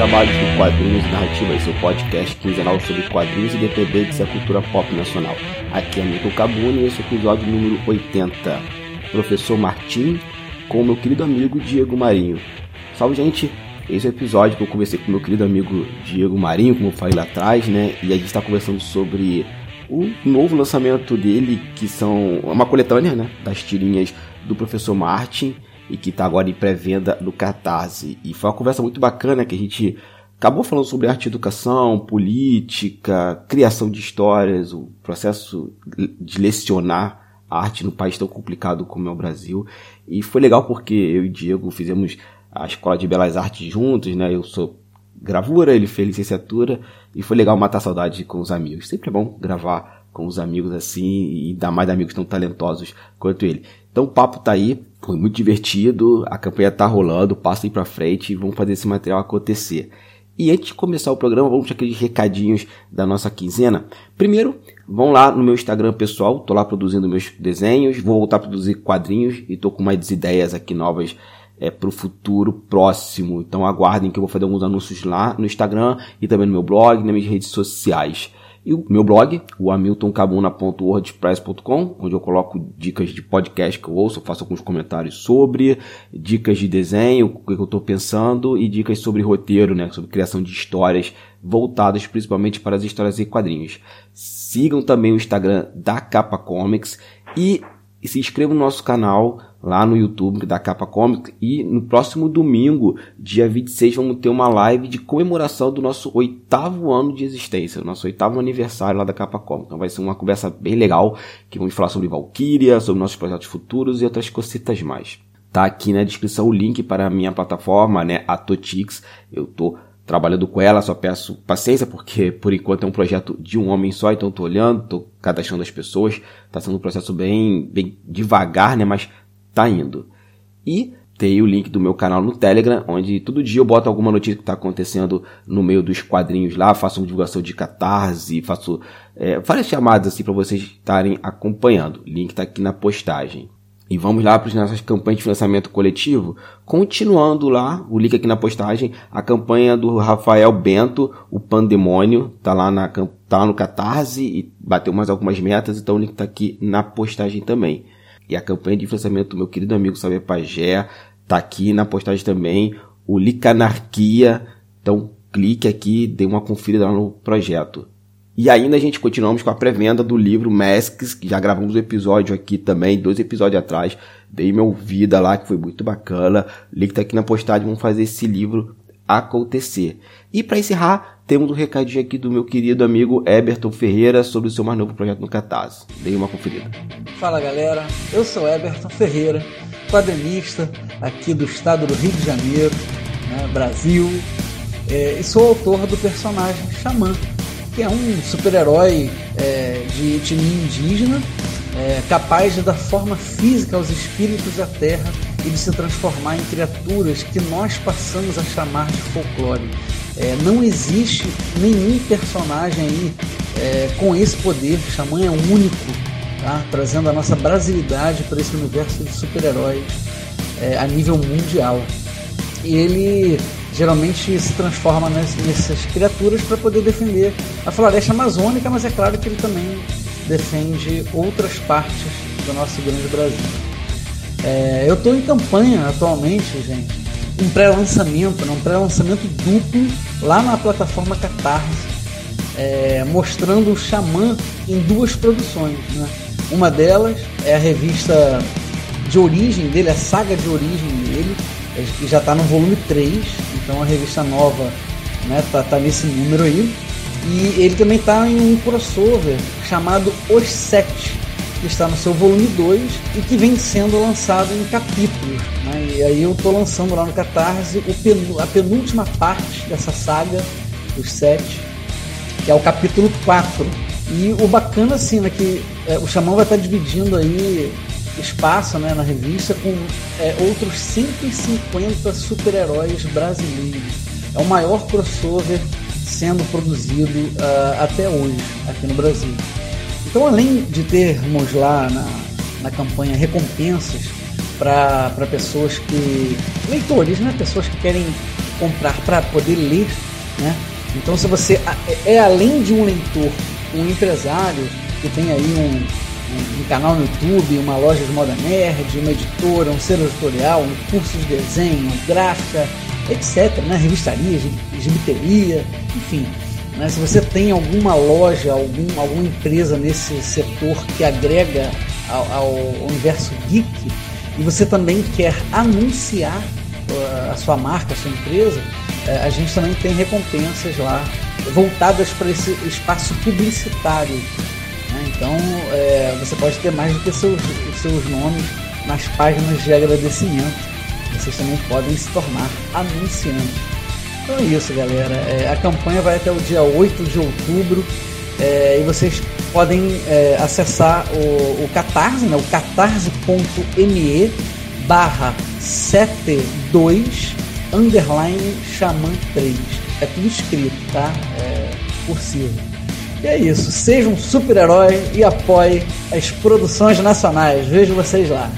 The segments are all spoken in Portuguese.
trabalhos do Quadrinhos Narrativas, seu podcast quinzenal sobre quadrinhos independentes e a cultura pop nacional. Aqui é Milton Cabuni e esse é o episódio número 80. Professor Martim com meu querido amigo Diego Marinho. Salve, gente! Esse é o episódio que eu conversei com meu querido amigo Diego Marinho, como eu falei lá atrás, né? E a gente está conversando sobre o novo lançamento dele, que são uma coletânea, né? Das tirinhas do Professor Martin e que está agora em pré-venda no Catarse. E foi uma conversa muito bacana que a gente acabou falando sobre arte e educação, política, criação de histórias, o processo de lecionar arte no país tão complicado como é o Brasil. E foi legal porque eu e Diego fizemos a Escola de Belas Artes juntos, né? Eu sou gravura, ele fez licenciatura e foi legal matar saudade com os amigos. Sempre é bom gravar com os amigos assim e dar mais amigos tão talentosos quanto ele. Então o papo tá aí, foi muito divertido, a campanha tá rolando, passa aí pra frente e vamos fazer esse material acontecer. E antes de começar o programa, vamos para aqueles recadinhos da nossa quinzena. Primeiro, vão lá no meu Instagram pessoal, tô lá produzindo meus desenhos, vou voltar a produzir quadrinhos e tô com mais ideias aqui novas é, para o futuro próximo. Então aguardem que eu vou fazer alguns anúncios lá no Instagram e também no meu blog, nas minhas redes sociais. E o meu blog, o hamiltoncabuna.wordpress.com, onde eu coloco dicas de podcast que eu ouço, faço alguns comentários sobre, dicas de desenho, o que eu estou pensando, e dicas sobre roteiro, né, sobre criação de histórias voltadas principalmente para as histórias e quadrinhos. Sigam também o Instagram da Capa Comics e se inscrevam no nosso canal lá no YouTube da Capa Comics e no próximo domingo, dia 26, vamos ter uma live de comemoração do nosso oitavo ano de existência, nosso oitavo aniversário lá da Capa Comics. Então vai ser uma conversa bem legal, que vamos falar sobre Valkyria, sobre nossos projetos futuros e outras cositas mais. Tá aqui na descrição o link para a minha plataforma, né, a Totix. Eu tô trabalhando com ela, só peço paciência, porque por enquanto é um projeto de um homem só, então tô olhando, tô cadastrando as pessoas, tá sendo um processo bem, bem devagar, né, mas tá indo. E tem o link do meu canal no Telegram, onde todo dia eu boto alguma notícia que está acontecendo no meio dos quadrinhos lá, faço uma divulgação de catarse, faço é, várias chamadas assim para vocês estarem acompanhando. O link está aqui na postagem. E vamos lá para as nossas campanhas de financiamento coletivo. Continuando lá, o link aqui na postagem, a campanha do Rafael Bento, o Pandemônio, tá lá, na, tá lá no Catarse e bateu mais algumas metas, então o link está aqui na postagem também. E a campanha de financiamento do meu querido amigo Saber Pagé tá aqui na postagem também. O Licanarquia. Então clique aqui, dê uma conferida lá no projeto. E ainda a gente continuamos com a pré-venda do livro Masks, que já gravamos um episódio aqui também, dois episódios atrás. Dei minha ouvida lá, que foi muito bacana. Link tá aqui na postagem, vamos fazer esse livro acontecer. E para encerrar, temos um recadinho aqui do meu querido amigo Eberton Ferreira sobre o seu mais novo projeto no Catarse. Dê uma conferida. Fala galera, eu sou Eberton Ferreira, quadrinista aqui do estado do Rio de Janeiro, né, Brasil, é, e sou autor do personagem Xamã, que é um super-herói é, de etnia indígena, é, capaz de dar forma física aos espíritos da terra e de se transformar em criaturas que nós passamos a chamar de folclore. É, não existe nenhum personagem aí é, com esse poder. Xamã é único, tá? trazendo a nossa brasilidade para esse universo de super-heróis é, a nível mundial. E ele geralmente se transforma nessas criaturas para poder defender a floresta amazônica, mas é claro que ele também defende outras partes do nosso grande Brasil. É, eu estou em campanha atualmente, gente, um pré-lançamento, né, um pré-lançamento duplo lá na plataforma Catarse, é, mostrando o Xamã em duas produções. Né? Uma delas é a revista de origem dele, a saga de origem dele, é, que já está no volume 3, então a revista nova né, tá, tá nesse número aí. E ele também está em um crossover chamado Os Sete, que está no seu volume 2 e que vem sendo lançado em capítulos. Né? E aí eu estou lançando lá no Catarse a penúltima parte dessa saga, os sete, que é o capítulo 4. E o bacana assim, né, que é, o Xamã vai estar dividindo aí espaço né, na revista com é, outros 150 super-heróis brasileiros. É o maior crossover sendo produzido uh, até hoje aqui no Brasil. Então, além de termos lá na, na campanha recompensas para pessoas que. leitores, né? Pessoas que querem comprar para poder ler, né? Então, se você é, é além de um leitor, um empresário que tem aí um, um, canal no YouTube, uma loja de moda nerd, uma editora, um selo editorial, um curso de desenho, gráfica, etc. Né? Revistaria, gibiteria, enfim. Né? Se você tem alguma loja, algum, alguma empresa nesse setor que agrega ao, ao universo geek e você também quer anunciar uh, a sua marca, a sua empresa, uh, a gente também tem recompensas lá voltadas para esse espaço publicitário. Né? Então é, você pode ter mais do que seus, seus nomes nas páginas de agradecimento. Vocês também podem se tornar anunciantes. Então é isso, galera. É, a campanha vai até o dia 8 de outubro é, e vocês podem é, acessar o, o Catarse, né, o catarse.me barra 72 underline xamã 3. É tudo escrito, tá? É, cursivo. E é isso. Seja um super-herói e apoie as produções nacionais. Vejo vocês lá.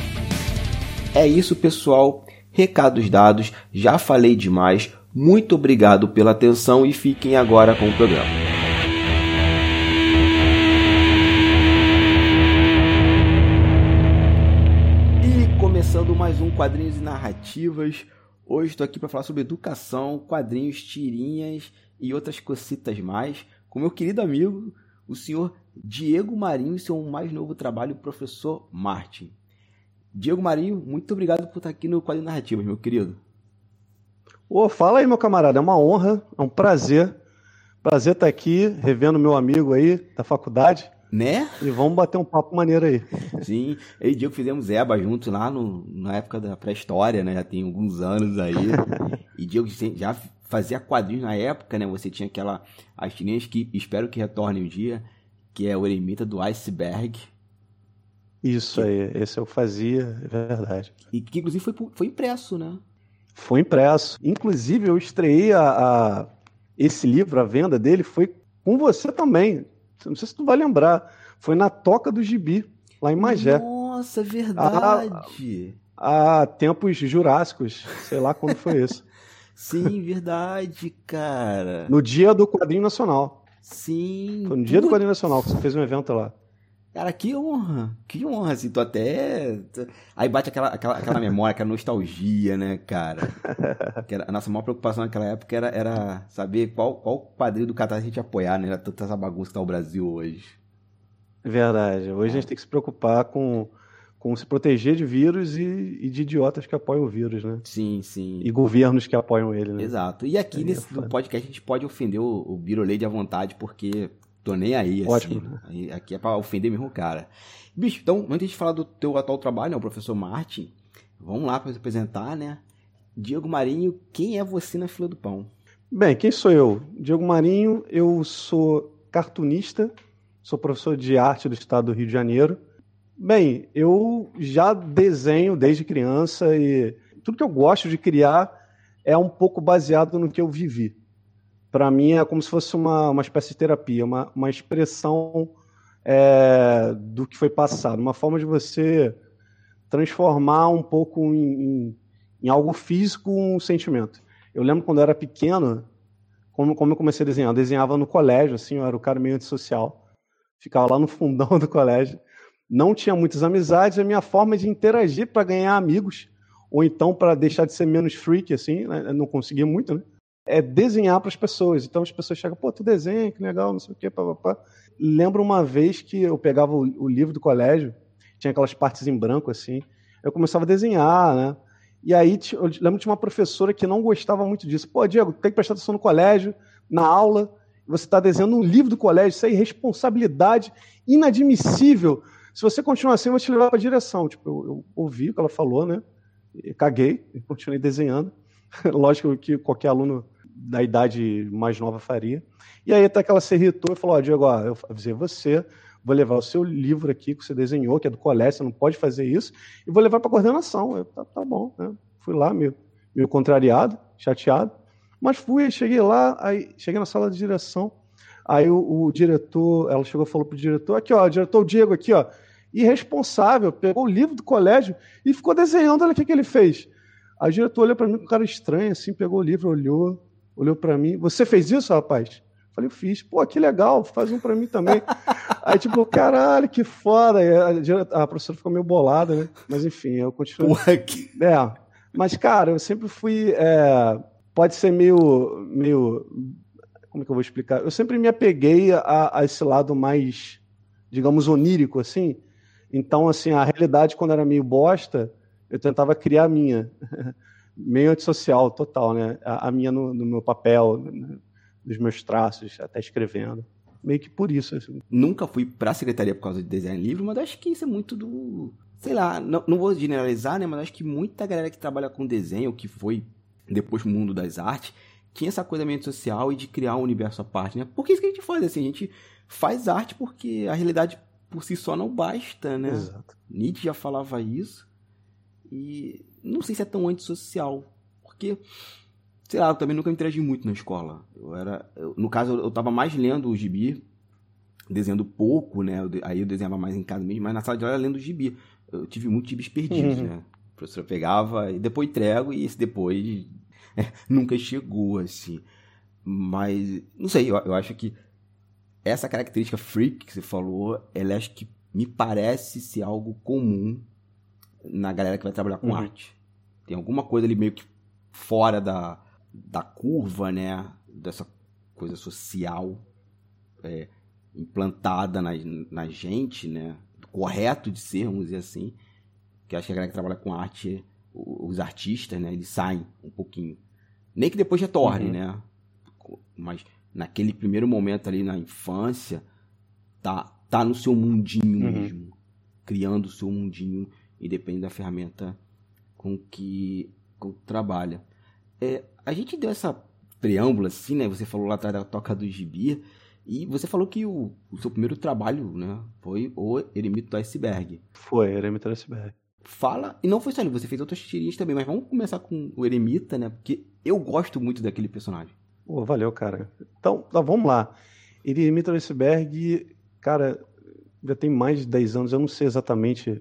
É isso, pessoal. Recados dados. Já falei demais. Muito obrigado pela atenção e fiquem agora com o programa. E começando mais um Quadrinhos e Narrativas. Hoje estou aqui para falar sobre educação, quadrinhos, tirinhas e outras cocitas mais, com meu querido amigo, o senhor Diego Marinho e seu mais novo trabalho, professor Martin. Diego Marinho, muito obrigado por estar aqui no Quadrinhos Narrativas, meu querido. Ô, fala aí, meu camarada, é uma honra, é um prazer. Prazer estar aqui, revendo meu amigo aí da faculdade. Né? E vamos bater um papo maneiro aí. Sim, eu e o Diego fizemos EBA juntos lá no, na época da pré-história, né? Já tem alguns anos aí. e Diego já fazia quadrinhos na época, né? Você tinha aquela as tirinhas que espero que retorne um dia, que é o Eremita do Iceberg. Isso aí, esse eu fazia, é verdade. E que inclusive foi, foi impresso, né? Foi impresso. Inclusive, eu estreiei a, a, esse livro, a venda dele, foi com você também. Não sei se tu vai lembrar. Foi na Toca do Gibi, lá em Magé. Nossa, verdade. Há, há tempos jurássicos, sei lá quando foi isso. Sim, verdade, cara. No dia do Quadrinho Nacional. Sim. Foi no dia do Quadrinho Nacional que você fez um evento lá. Cara, que honra, que honra, assim, tu até... Aí bate aquela, aquela, aquela memória, aquela nostalgia, né, cara? Que a nossa maior preocupação naquela época era, era saber qual, qual quadrilho do Catar a gente apoiar, né? Era toda essa bagunça que tá o Brasil hoje. Verdade, hoje a gente tem que se preocupar com, com se proteger de vírus e, e de idiotas que apoiam o vírus, né? Sim, sim. E governos que apoiam ele, né? Exato. E aqui é nesse podcast a gente pode ofender o, o Birolei à vontade, porque Tô nem aí, Ótimo. assim. Né? Aqui é pra ofender mesmo o cara. Bicho, então, antes de falar do teu atual trabalho, né, o professor Martin, vamos lá para se apresentar, né? Diego Marinho, quem é você na fila do pão? Bem, quem sou eu? Diego Marinho, eu sou cartunista, sou professor de arte do estado do Rio de Janeiro. Bem, eu já desenho desde criança e tudo que eu gosto de criar é um pouco baseado no que eu vivi para mim é como se fosse uma, uma espécie de terapia, uma, uma expressão é, do que foi passado, uma forma de você transformar um pouco em, em, em, algo físico um sentimento. Eu lembro quando eu era pequeno, como, como eu comecei a desenhar, eu desenhava no colégio, assim, eu era o cara meio antissocial, ficava lá no fundão do colégio, não tinha muitas amizades, a minha forma de interagir para ganhar amigos, ou então para deixar de ser menos freak, assim, né? não conseguia muito, né? É desenhar para as pessoas. Então as pessoas chegam, pô, tu desenha, que legal, não sei o quê, papapá. Lembro uma vez que eu pegava o, o, livro do colégio, tinha aquelas partes em branco assim, eu começava a desenhar, né? E aí eu lembro de uma professora que não gostava muito disso. Pô, Diego, tem que prestar atenção no colégio, na aula, você está desenhando um livro do colégio, isso é irresponsabilidade inadmissível. Se você continuar assim, eu vou te levar para a direção. Tipo, eu, eu ouvi o que ela falou, né? E caguei, e continuei desenhando. Lógico que qualquer aluno da idade mais nova faria. E aí até que ela se irritou e falou, ó, oh, Diego, ó, eu avisei você, vou levar o seu livro aqui que você desenhou, que é do colégio, você não pode fazer isso, e vou levar para coordenação. Eu, tá, tá bom, né? Fui lá, meio, meio contrariado, chateado, mas fui, cheguei lá, aí cheguei na sala de direção, aí o, o diretor, ela chegou e falou pro diretor, aqui ó, o diretor Diego aqui ó, irresponsável, pegou o livro do colégio e ficou desenhando, olha o que, que ele fez. Aí o diretor olhou para mim com cara estranho, assim, pegou o livro, olhou, olhou para mim. Você fez isso, rapaz? Falei, eu fiz. Pô, que legal, faz um para mim também. Aí, tipo, caralho, que foda. A, a, professora ficou meio bolada, né? Mas enfim, eu continuo. Porra, que... É. Mas, cara, eu sempre fui. É... Pode ser meio, meio. Como é que eu vou explicar? Eu sempre me apeguei a, a esse lado mais, digamos, onírico, assim. Então, assim, a realidade, quando era meio bosta, eu tentava criar a minha. meio antissocial, total, né? A, a minha no, no meu papel. Né? dos meus traços, até escrevendo. Meio que por isso. Assim. Nunca fui para a secretaria por causa de design livre, mas acho que isso é muito do. Sei lá, não, não vou generalizar, né? Mas acho que muita galera que trabalha com desenho, que foi depois mundo das artes, tinha essa coisa meio social e de criar um universo à parte, né? Porque é isso que a gente faz, assim, a gente faz arte porque a realidade por si só não basta, né? Exato. Nietzsche já falava isso. E não sei se é tão antissocial. Porque sei lá, eu também nunca interagi muito na escola. Eu era, eu, no caso, eu estava mais lendo o gibi, desenhando pouco, né? Eu, aí eu desenhava mais em casa mesmo, mas na sala de aula lendo o gibi. Eu tive muitos gibis perdidos, uhum. né? A professora pegava e depois entrego, e esse depois é, nunca chegou, assim. Mas, não sei, eu, eu acho que essa característica freak que você falou, ela acho que me parece ser algo comum na galera que vai trabalhar com uhum. arte. Tem alguma coisa ali meio que fora da, da curva, né? Dessa coisa social é, implantada na, na gente, né? Correto de ser, vamos dizer assim. Que acho que a galera que trabalha com arte, os artistas, né? Eles saem um pouquinho. Nem que depois retorne, uhum. né? Mas naquele primeiro momento ali na infância, tá, tá no seu mundinho uhum. mesmo. Criando o seu mundinho e depende da ferramenta com que, com que trabalha. É, a gente deu essa preâmbula, assim, né? Você falou lá atrás da toca do gibi. E você falou que o, o seu primeiro trabalho, né? Foi o Eremito do Iceberg. Foi, Eremito do Iceberg. Fala, e não foi só ali, você fez outras tirinhas também, mas vamos começar com o Eremita, né? Porque eu gosto muito daquele personagem. Pô, valeu, cara. Então, então vamos lá. Eremita do Iceberg, cara, já tem mais de 10 anos, eu não sei exatamente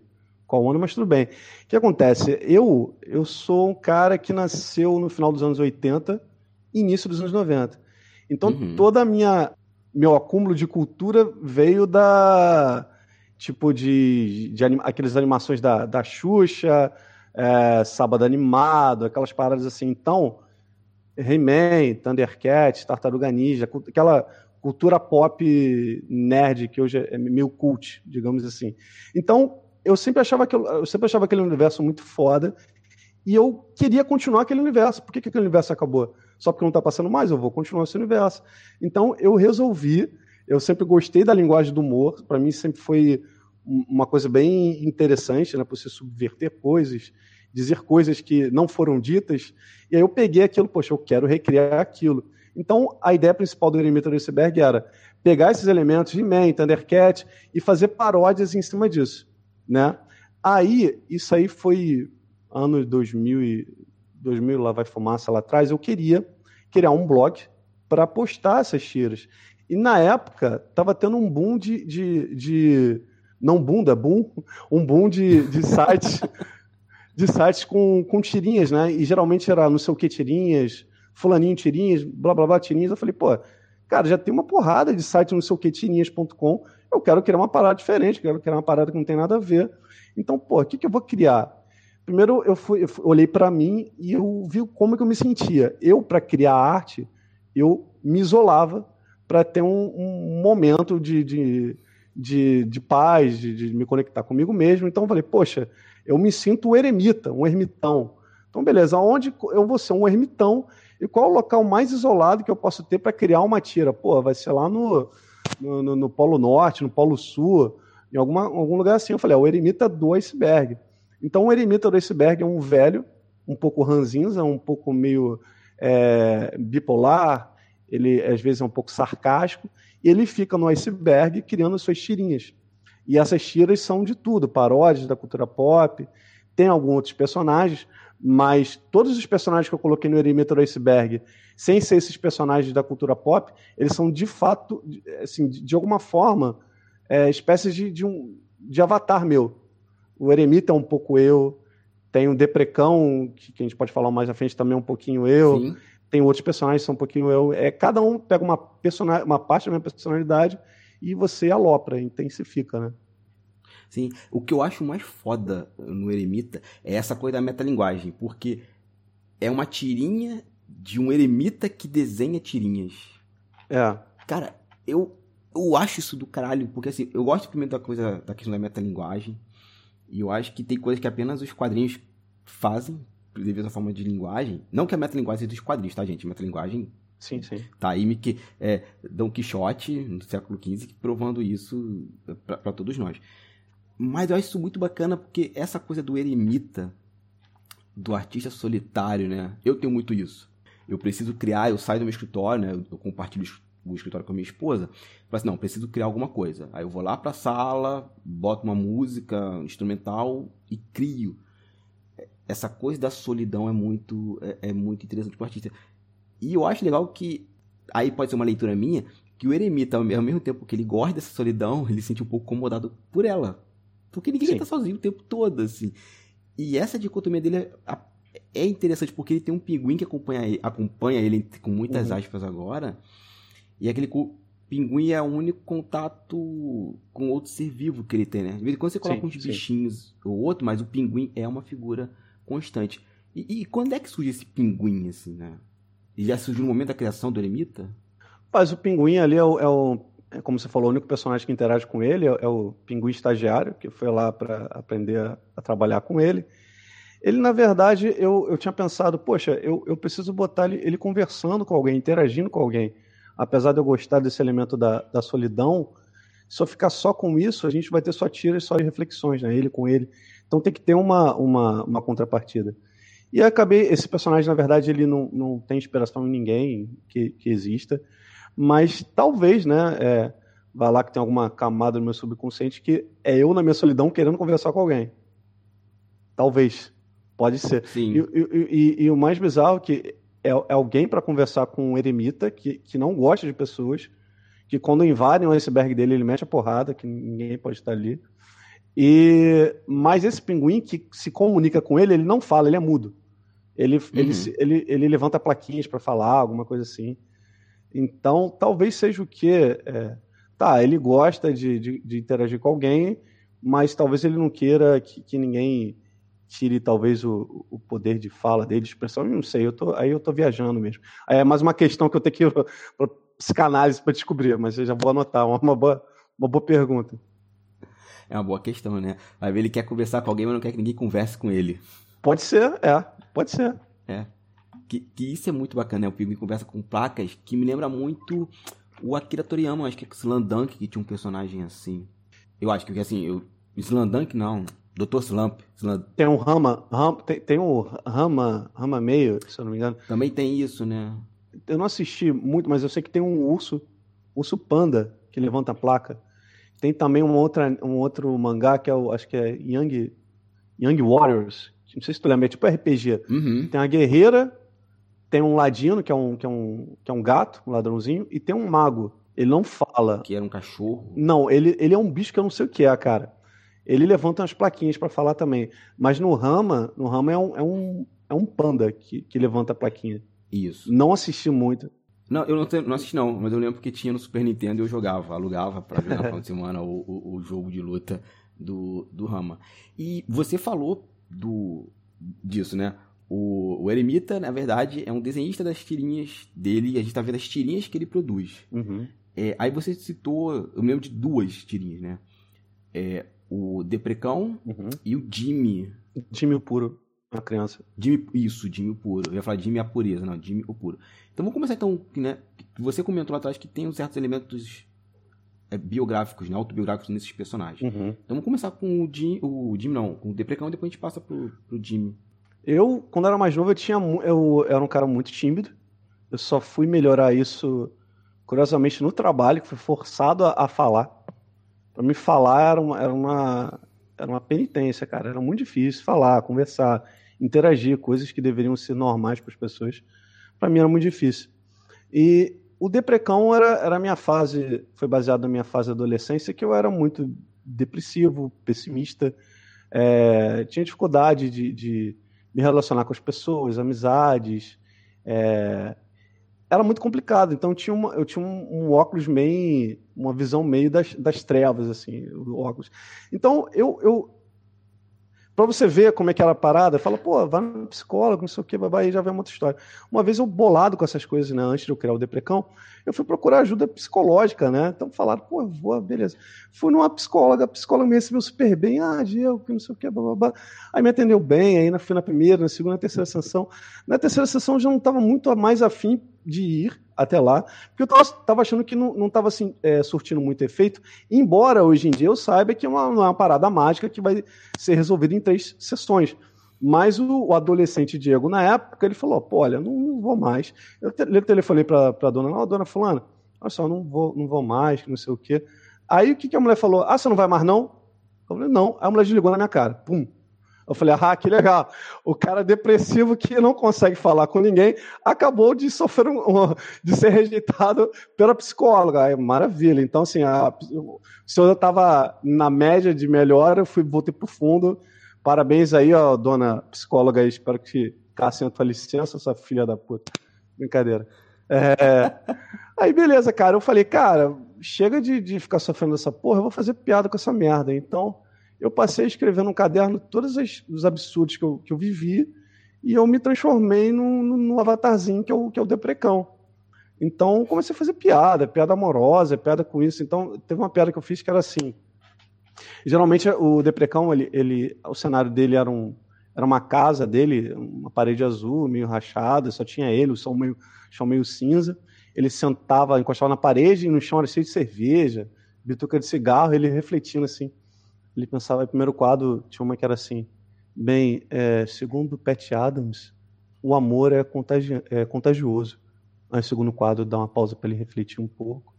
qual ano, mas tudo bem. O que acontece? Eu, eu sou um cara que nasceu no final dos anos 80, início dos anos 90. Então, uhum. toda a minha meu acúmulo de cultura veio da tipo de, de anima, aquelas animações da, da Xuxa, é, Sábado Animado, aquelas paradas assim. Então, He-Man, Thundercat, Tartaruga Ninja, aquela cultura pop nerd que hoje é meio cult, digamos assim. Então, eu sempre achava que eu sempre achava aquele universo muito foda e eu queria continuar aquele universo. Por que, que aquele universo acabou? Só porque não está passando mais, eu vou continuar esse universo. Então eu resolvi. Eu sempre gostei da linguagem do humor. Para mim sempre foi uma coisa bem interessante, né? Para você subverter coisas, dizer coisas que não foram ditas. E aí eu peguei aquilo, poxa, eu quero recriar aquilo. Então a ideia principal do Eremita do Iceberg era pegar esses elementos de Man, Thundercat e fazer paródias em cima disso né? Aí, isso aí foi ano 2000 e 2000 lá vai fumaça lá atrás, eu queria criar um blog para postar essas tiras. E na época estava tendo um boom de, de, de não bunda, boom, um boom de, de sites de sites com, com tirinhas, né? E geralmente era não sei o que tirinhas, fulaninho tirinhas, blá blá blá tirinhas. Eu falei, pô, cara, já tem uma porrada de site não sei o que tirinhas.com eu quero criar uma parada diferente, quero criar uma parada que não tem nada a ver. Então, pô, o que, que eu vou criar? Primeiro, eu, fui, eu olhei para mim e eu vi como que eu me sentia. Eu, para criar arte, eu me isolava para ter um, um momento de, de, de, de paz, de, de, me conectar comigo mesmo. Então, eu falei, poxa, eu me sinto um eremita, um ermitão. Então, beleza, onde eu vou ser um ermitão e qual o local mais isolado que eu posso ter para criar uma tira? Pô, vai ser lá no, no, no, no, Polo Norte, no Polo Sul, em alguma, algum lugar assim. Eu falei, é o eremita do iceberg. Então, o eremita do iceberg é um velho, um pouco ranzinza, um pouco meio é, bipolar, ele às vezes é um pouco sarcástico, e ele fica no iceberg criando suas tirinhas. E essas tiras são de tudo, paródias da cultura pop, tem alguns outros personagens, mas todos os personagens que eu coloquei no Eremita do Iceberg, sem ser esses personagens da cultura pop, eles são de fato, assim, de alguma forma, é, espécies de, de, um, de avatar meu. O Eremita é um pouco eu, Tem o Deprecão, que, que, a gente pode falar mais à frente também um pouquinho eu. Sim. Tem outros personagens que são um pouquinho eu. É, cada um pega uma, uma parte da minha personalidade e você alopra, intensifica, né? Sim, o que eu acho mais foda no Eremita é essa coisa da metalinguagem, porque é uma tirinha de um eremita que desenha tirinhas. É. Cara, eu, eu acho isso do caralho, porque assim, eu gosto primeiro da coisa da questão da metalinguagem, e eu acho que tem coisas que apenas os quadrinhos fazem, devido à forma de linguagem. Não que a metalinguagem seja dos quadrinhos, tá, gente? Metalinguagem Sim, sim. Tá aí que é Dom Quixote, no século XV, provando isso para todos nós. Mas eu acho isso muito bacana porque essa coisa do eremita, do artista solitário, né? Eu tenho muito isso. Eu preciso criar, eu saio do meu escritório, né? Eu compartilho o escritório com a minha esposa. Falo assim, não, preciso criar alguma coisa. Aí eu vou lá pra sala, boto uma música instrumental e crio. Essa coisa da solidão é muito, é, é muito interessante para o artista. E eu acho legal que, aí pode ser uma leitura minha, que o eremita, ao mesmo tempo que ele gosta dessa solidão, ele se sente um pouco incomodado por ela. Porque ninguém está sozinho o tempo todo, assim. E essa dicotomia dele é, é, interessante porque ele tem um pinguim que acompanha, acompanha ele com muitas uhum. aspas agora. E aquele pinguim é o único contato com outro ser vivo que ele tem, né? De vez em quando você coloca sim, uns bichinhos ou outro, mas o pinguim é uma figura constante. E, e, quando é que surge esse pinguim, assim, né? E já surgiu no momento da criação do Eremita? Mas o pinguim ali é o, é o como você falou, o único personagem que interage com ele é, é o pinguim estagiário, que foi lá para aprender a, a, trabalhar com ele. Ele, na verdade, eu, eu tinha pensado, poxa, eu, eu preciso botar ele, ele conversando com alguém, interagindo com alguém. Apesar de eu gostar desse elemento da, da solidão, se eu ficar só com isso, a gente vai ter só tiras, só reflexões, né? Ele com ele. Então tem que ter uma, uma, uma contrapartida. E acabei, esse personagem, na verdade, ele não, não tem inspiração em ninguém que, que exista. Mas talvez, né? É, vai lá que tem alguma camada no meu subconsciente que é eu na minha solidão querendo conversar com alguém. Talvez. Pode ser. Sim. E, e, e, e o mais bizarro é que é, é alguém para conversar com um eremita que, que não gosta de pessoas, que quando invadem o iceberg dele, ele mete a porrada, que ninguém pode estar ali. E Mas esse pinguim que se comunica com ele, ele não fala, ele é mudo. Ele, uhum. ele, ele, ele levanta plaquinhas para falar, alguma coisa assim. Então, talvez seja o quê? É, tá, ele gosta de, de, de, interagir com alguém, mas talvez ele não queira que, que ninguém tire talvez o, o, poder de fala dele, de expressão, não sei, eu tô, aí eu tô viajando mesmo. É mais uma questão que eu tenho que ir para psicanálise para descobrir, mas eu já vou anotar, uma, uma, boa, uma boa pergunta. É uma boa questão, né? Vai ver, ele quer conversar com alguém, mas não quer que ninguém converse com ele. Pode ser, é, pode ser. É. Que, que isso é muito bacana, né? O Pinguim conversa com placas que me lembra muito o Akira Toriyama, acho que é o Slandunk que tinha um personagem assim. Eu acho que assim, eu. Slandunk não. Dr. Slump. Sland... Tem um Rama. Rama tem, tem um Rama, Rama meio, se eu não me engano. Também tem isso, né? Eu não assisti muito, mas eu sei que tem um urso, urso panda, que levanta a placa. Tem também um, outra, um outro mangá que é o, acho que é Young, Young Warriors. Não sei se tu lembra, é tipo RPG. Uhum. Tem a guerreira tem um ladino, que é um, que é um, que é um gato, um ladrãozinho, e tem um mago. Ele não fala. Que era um cachorro? Não, ele, ele é um bicho que eu não sei o que é, cara. Ele levanta umas plaquinhas para falar também. Mas no Rama, no Rama é um, é um, é um panda que, que levanta a plaquinha. Isso. Não assisti muito. Não, eu não, tenho, não assisti não, mas eu lembro que tinha no Super Nintendo e eu jogava, alugava para jogar no final de semana o, o, o, jogo de luta do, do Rama. E você falou do disso, né? O, o Eremita, na verdade, é um desenhista das tirinhas dele, e a gente tá vendo as tirinhas que ele produz. Uhum. É, aí você citou, eu me lembro de duas tirinhas, né? É, o Deprecão uhum. e o Jimmy. Jimmy o Puro, a criança. Jimmy, isso, Jimmy o Puro. Eu ia falar Jimmy a pureza, não, Jimmy o Puro. Então vamos começar então, né? Você comentou lá atrás que tem certos elementos é, biográficos, né, autobiográficos nesses personagens. Uhum. Então vamos começar com o Jimmy, o Jimmy não, com o Deprecão e depois a gente passa pro, pro Jimmy. Eu, quando era mais novo, eu, tinha, eu era um cara muito tímido. Eu só fui melhorar isso, curiosamente, no trabalho, que fui forçado a, a falar. Para me falar era uma, era, uma, era uma penitência, cara. Era muito difícil falar, conversar, interagir, coisas que deveriam ser normais para as pessoas. Para mim era muito difícil. E o Deprecão era, era a minha fase, foi baseado na minha fase de adolescência, que eu era muito depressivo, pessimista, é, tinha dificuldade de, de, me relacionar com as pessoas, amizades. É, era muito complicado. Então tinha uma, eu tinha um, um, óculos meio, uma visão meio das, das trevas, assim, o óculos. Então eu, eu para você ver como é que era a parada, fala, pô, vai no psicólogo, não sei o que, vai aí já vem uma outra história. Uma vez eu bolado com essas coisas, né, antes de eu criar o Deprecão, eu fui procurar ajuda psicológica, né? Então falaram, pô, vou, beleza. Fui numa psicóloga, a psicóloga me recebeu super bem, ah, Diego, que não sei o que, blá. Aí me atendeu bem, aí fui na primeira, na segunda, na terceira sessão. Na terceira sessão eu já não estava muito mais afim de ir até lá, porque eu estava achando que não estava assim, é, surtindo muito efeito, embora hoje em dia eu saiba que é uma, não uma parada mágica que vai ser resolvida em três sessões. Mas o, o, adolescente Diego, na época, ele falou: pô, olha, não, não vou mais. Eu, te, eu telefonei para a dona, não, dona Fulana, olha só, não vou, não vou mais, não sei o quê. Aí o que, que a mulher falou? Ah, você não vai mais não? Eu falei: não. Aí a mulher desligou na minha cara. Pum. Eu falei, ah, que legal. O cara depressivo que não consegue falar com ninguém acabou de sofrer um, de ser rejeitado pela psicóloga. É maravilha. Então, assim, a, o senhor estava na média de melhor, eu fui, voltei para o fundo. Parabéns aí, ó, dona psicóloga. Espero que Cássio tua licença, sua filha da puta. Brincadeira. É... Aí, beleza, cara. Eu falei, cara, chega de, de ficar sofrendo essa porra, eu vou fazer piada com essa merda. Então eu passei a escrever no caderno todos os absurdos que eu, que eu vivi e eu me transformei num, num avatarzinho que é, o, que é o Deprecão. Então, comecei a fazer piada, piada amorosa, piada com isso. Então, teve uma piada que eu fiz que era assim. Geralmente, o Deprecão, ele, ele, o cenário dele era, um, era uma casa dele, uma parede azul, meio rachada, só tinha ele, o chão meio, chão meio cinza. Ele sentava, encostava na parede e no chão era cheio de cerveja, bituca de cigarro, ele refletindo assim ele pensava, o primeiro quadro tinha uma que era assim, bem, é, segundo Pat Adams, o amor é, contagi é contagioso. Aí o segundo quadro dá uma pausa para ele refletir um pouco.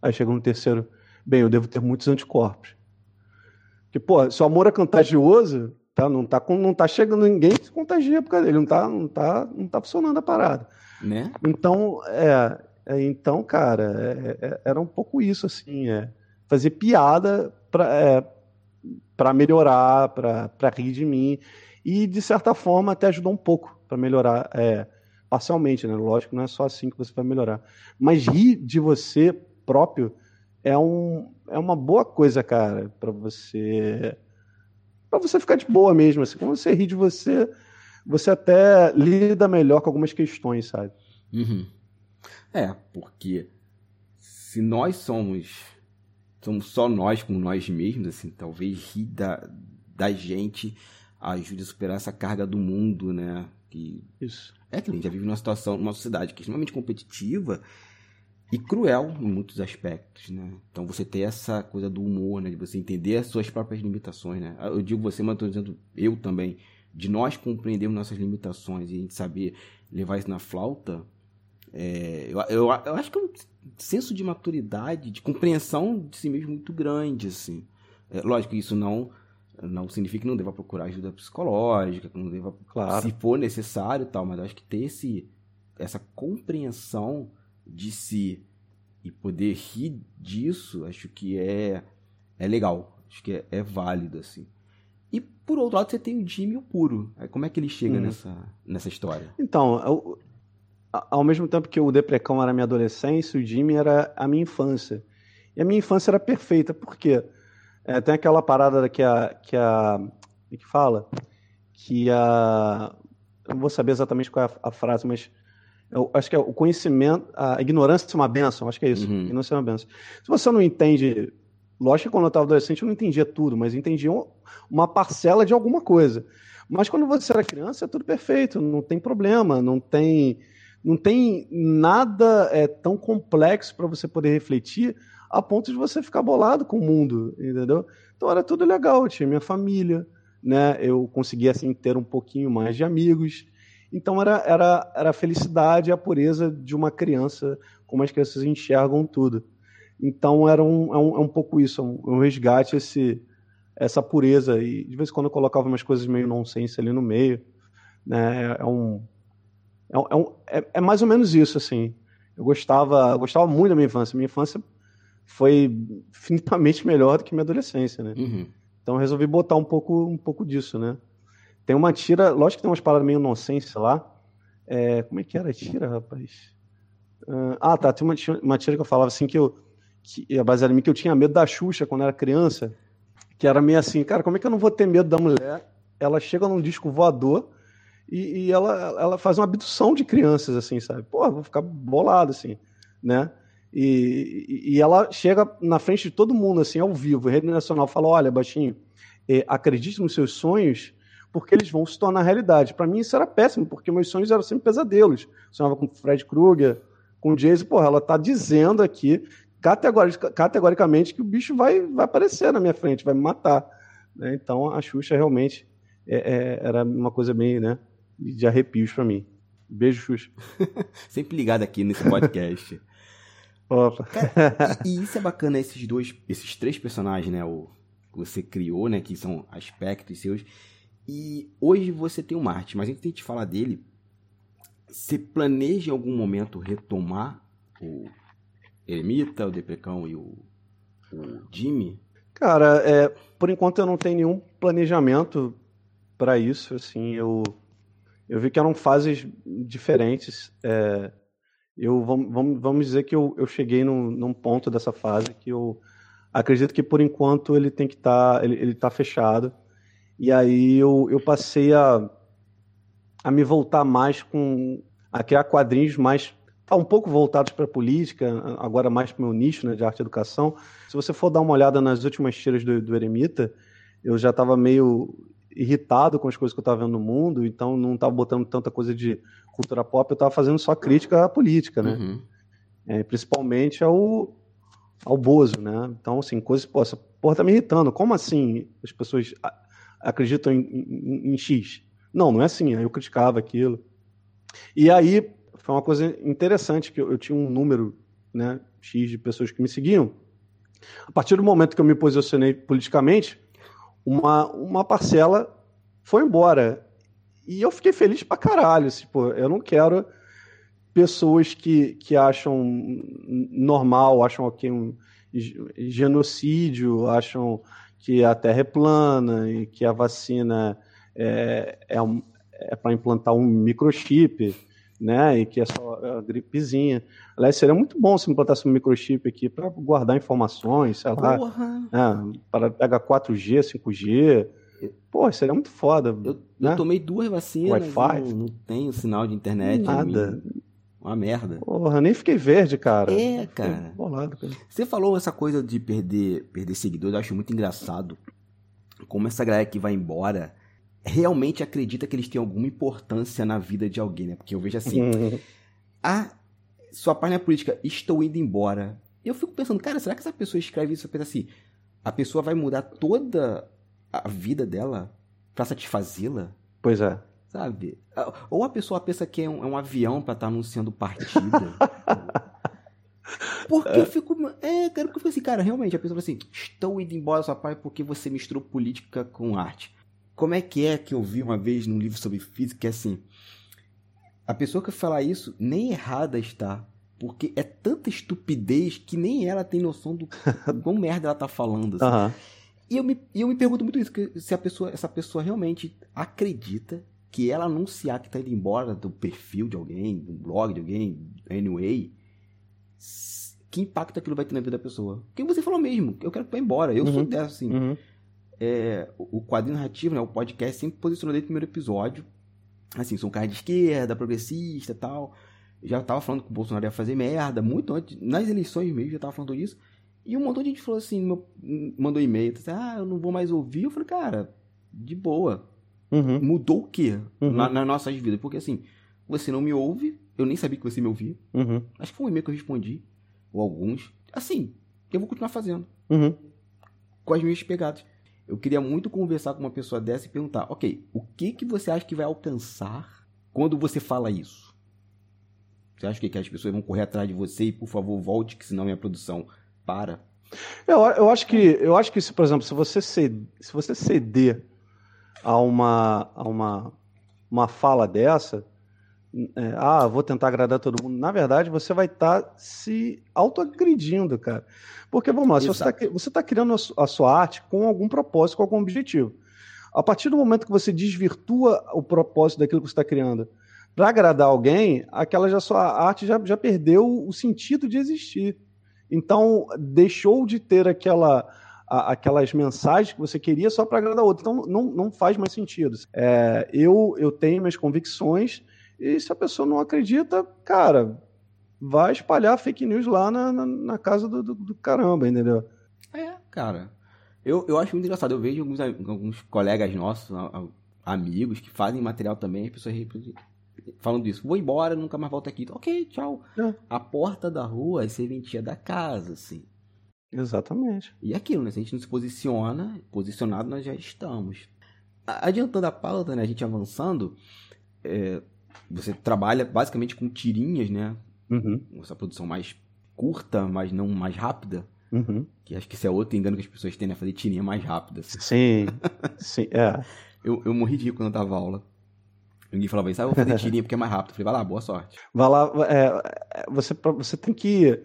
Aí chega no terceiro, bem, eu devo ter muitos anticorpos. Que, pô, se o amor é contagioso, tá, não, tá, não tá chegando ninguém que se contagia por causa dele, não tá, não tá, não tá funcionando a parada. Né? Então, é, é então, cara, é, é era um pouco isso, assim, é, fazer piada para é, para melhorar, para rir de mim. E, de certa forma, até ajudou um pouco para melhorar, é, parcialmente, né? Lógico, não é só assim que você vai melhorar. Mas rir de você próprio é, um, é uma boa coisa, cara, para você para você ficar de boa mesmo. Assim, quando você ri de você, você até lida melhor com algumas questões, sabe? Uhum. É, porque se nós somos somos só nós com nós mesmos, assim, talvez rir da, da gente ajude a superar essa carga do mundo, né? Que Isso. É que a gente já vive numa situação, numa sociedade que é extremamente competitiva e cruel em muitos aspectos, né? Então você ter essa coisa do humor, né? De você entender as suas próprias limitações, né? Eu digo você, mas estou dizendo eu também, de nós compreendermos nossas limitações e a gente saber levar isso na flauta, é, eu, eu, eu acho que é um senso de maturidade, de compreensão de si mesmo muito grande, assim. É, lógico que isso não não significa que não deva procurar ajuda psicológica, que não deva, claro. se for necessário tal, mas eu acho que ter esse, essa compreensão de si e poder rir disso, acho que é, é legal, acho que é, é válido, assim. E por outro lado, você tem o Jimmy o puro. Como é que ele chega hum. nessa, nessa história? Então, eu, ao mesmo tempo que o Deprecão era minha adolescência, o Jimmy era a minha infância. E a minha infância era perfeita, por quê? É, tem aquela parada que a. que a. É que fala? Que a. Não vou saber exatamente qual é a, a frase, mas eu acho que é o conhecimento, a ignorância é uma benção, acho que é isso. Uhum. Ignorância é uma benção. Se você não entende, lógico que quando eu estava adolescente eu não entendia tudo, mas entendia uma parcela de alguma coisa. Mas quando você era criança é tudo perfeito, não tem problema, não tem não tem nada é, tão complexo para você poder refletir a ponto de você ficar bolado com o mundo, entendeu? Então era tudo legal, eu tinha minha família, né? Eu conseguia assim ter um pouquinho mais de amigos. Então era era era a felicidade a pureza de uma criança, como as crianças enxergam tudo. Então era um, é um, é um pouco isso, um, um resgate esse essa pureza e de vez em quando eu colocava umas coisas meio nonsense ali no meio, né? É um é, é, é, é, mais ou menos isso, assim. Eu gostava, eu gostava muito da minha infância. Minha infância foi infinitamente melhor do que minha adolescência, né? Uhum. Então resolvi botar um pouco, um pouco disso, né? Tem uma tira, lógico que tem umas palavras meio nonsense lá. É, como é que era a tira, rapaz? Uh, ah, tá. Tem uma, uma tira que eu falava assim que eu. Que, é baseada em mim, que eu tinha medo da Xuxa quando era criança. Que era meio assim, cara, como é que eu não vou ter medo da mulher? Ela chega num disco voador e, e ela, ela faz uma abdução de crianças, assim, sabe? Pô, vou ficar bolado, assim, né? E, e, ela chega na frente de todo mundo, assim, ao vivo. Rede Nacional fala: olha, baixinho, é, acredite nos seus sonhos, porque eles vão se tornar realidade. Para mim, isso era péssimo, porque meus sonhos eram sempre pesadelos. Sonhava com Fred Krueger, com Jason. Porra, ela está dizendo aqui, categoricamente, que o bicho vai, vai aparecer na minha frente, vai me matar. Né? Então, a Xuxa realmente é, é, era uma coisa bem, né, de arrepios para mim. Beijo, Xuxa. sempre ligado aqui nesse podcast. Opa. Cara, e, e, isso é bacana, esses dois, esses três personagens, né? O que você criou, né? Que são aspectos seus. E hoje você tem o Marte, mas antes de a gente falar dele, você planeja em algum momento retomar o Eremita, o Deprecão e o, o Jimmy? Cara, é, por enquanto eu não tenho nenhum planejamento para isso. Assim, eu, eu vi que eram fases diferentes. É, eu vamos, vamos dizer que eu, eu cheguei num, num ponto dessa fase que eu acredito que por enquanto ele tem que estar tá, ele, ele tá fechado e aí eu, eu passei a, a me voltar mais com a criar quadrinhos mais tá um pouco voltados para a política agora mais para o meu nicho né, de arte e educação se você for dar uma olhada nas últimas tiras do, do Eremita eu já estava meio irritado com as coisas que eu estava vendo no mundo então não estava botando tanta coisa de cultura pop, eu estava fazendo só crítica à política, né? Uhum. É, principalmente ao, ao Bozo, né? Então, assim, coisas, pô, essa porra tá me irritando. Como assim as pessoas acreditam em, em, em X? Não, não é assim. Aí eu criticava aquilo. E aí foi uma coisa interessante que eu, eu tinha um número, né, X de pessoas que me seguiam. A partir do momento que eu me posicionei politicamente, uma, uma parcela foi embora. E eu fiquei feliz pra caralho. Tipo, eu não quero pessoas que, que acham normal, acham que um genocídio, acham que a Terra é plana e que a vacina é, é, é para implantar um microchip, né? E que é só a gripezinha. Aliás, seria muito bom se implantasse um microchip aqui para guardar informações, sei lá, é, para pegar 4G, 5G. Pô, seria muito foda. Eu, né? eu tomei duas vacinas, Wi-Fi. Não, não tenho sinal de internet. Nada. Uma merda. Porra, nem fiquei verde, cara. É, cara. Bolado, cara. Você falou essa coisa de perder, perder seguidores, eu acho muito engraçado. Como essa galera que vai embora realmente acredita que eles têm alguma importância na vida de alguém, né? Porque eu vejo assim. a sua página política, estou indo embora. Eu fico pensando, cara, será que essa pessoa escreve isso e pensa assim? A pessoa vai mudar toda a vida dela para satisfazê-la. Pois é. Sabe? Ou a pessoa pensa que é um, é um avião para estar tá anunciando partida. porque é. eu fico. É, cara, porque eu fico assim, cara, realmente, a pessoa fala assim: estou indo embora, sua pai, porque você misturou política com arte. Como é que é que eu vi uma vez num livro sobre física que é assim. A pessoa que fala isso nem errada está. Porque é tanta estupidez que nem ela tem noção do quão merda ela tá falando. Assim. Uhum. E eu me, eu me pergunto muito isso, se a pessoa, essa pessoa realmente acredita que ela anunciar que tá indo embora do perfil de alguém, do blog de alguém, anyway, que impacto aquilo vai ter na vida da pessoa. Porque você falou mesmo, eu quero que vá embora. Eu uhum. sou dessa, assim. Uhum. É, o quadrinho narrativo, né, o podcast sempre posicionou desde o primeiro episódio. Assim, sou um cara de esquerda, progressista tal. Já tava falando que o Bolsonaro ia fazer merda, muito antes, nas eleições mesmo, já tava falando isso. E um montão de gente falou assim, meu, mandou e-mail, assim, ah, eu não vou mais ouvir. Eu falei, cara, de boa. Uhum. Mudou o quê uhum. na, nas nossas vidas? Porque assim, você não me ouve, eu nem sabia que você me ouvia. Uhum. Acho que foi um e-mail que eu respondi, ou alguns. Assim, eu vou continuar fazendo. Uhum. Com as minhas pegadas. Eu queria muito conversar com uma pessoa dessa e perguntar, ok, o que que você acha que vai alcançar quando você fala isso? Você acha que, que as pessoas vão correr atrás de você e, por favor, volte, que senão minha produção para. Eu, eu acho que, eu acho que se, por exemplo, se você ceder, se você ceder a uma, a uma, uma fala dessa, é, ah, vou tentar agradar todo mundo. Na verdade, você vai estar tá se autoagredindo, cara. Porque, vamos lá, você está tá criando a sua arte com algum propósito, com algum objetivo. A partir do momento que você desvirtua o propósito daquilo que você está criando para agradar alguém, aquela já sua arte já, já perdeu o sentido de existir. Então, deixou de ter aquela aquelas mensagens que você queria só para agradar outro. Então, não, não faz mais sentido. É, eu, eu tenho minhas convicções e se a pessoa não acredita, cara, vai espalhar fake news lá na, na, na casa do, do, do, caramba, entendeu? É, cara. Eu, eu acho muito engraçado. Eu vejo alguns, alguns colegas nossos, amigos, que fazem material também, as pessoas falando disso. Vou embora, nunca mais volto aqui. Ok, tchau. É. A porta da rua é serventia da casa, assim. Exatamente. E é aquilo, né? Se a gente não se posiciona, posicionado nós já estamos. Adiantando a pauta, né? A gente avançando, é, você trabalha basicamente com tirinhas, né? Uhum. Essa produção mais curta, mas não mais rápida. Uhum. Que acho que esse é outro engano que as pessoas têm, né? Fazer tirinha mais rápida. Assim. Sim, sim, é. eu, eu morri de rir quando eu dava aula. Ninguém falava isso, ah, eu vou fazer tirinha porque é mais rápido. Eu falei, vai lá, boa sorte. Vai lá, é, você, você tem que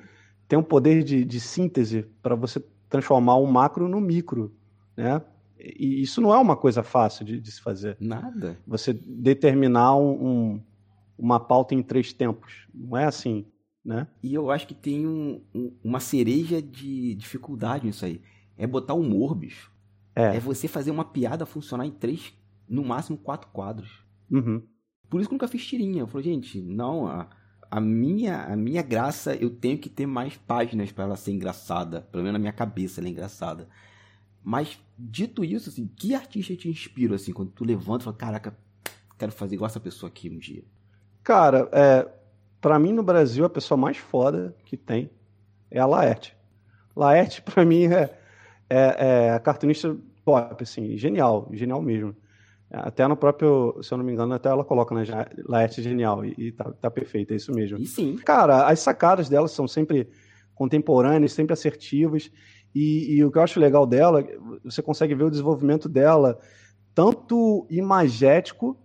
ter um poder de, de síntese para você transformar o macro no micro, né? E isso não é uma coisa fácil de, de se fazer. Nada. Você determinar um, um, uma pauta em três tempos. Não é assim, né? E eu acho que tem um, um, uma cereja de dificuldade nisso aí. É botar humor, bicho. É. é você fazer uma piada funcionar em três, no máximo quatro quadros. Uhum. Por isso que eu nunca fiz tirinha. Eu falei, gente, não, a, a, minha, a minha graça, eu tenho que ter mais páginas para ela ser engraçada. Pelo menos na minha cabeça ela é engraçada. Mas, dito isso, assim, que artista te inspira, assim, quando tu levanta e fala, caraca, quero fazer igual essa pessoa aqui um dia? Cara, é, para mim no Brasil, a pessoa mais foda que tem é a Laerte. Laerte, para mim, é, é, é a cartunista pop, assim, genial, genial mesmo. Até no próprio, se eu não me engano, até ela coloca, né? Laerte genial. E, e tá, tá perfeito, é isso mesmo. E sim. Cara, as sacadas dela são sempre contemporâneas, sempre assertivas. E, e, o que eu acho legal dela, você consegue ver o desenvolvimento dela, tanto imagético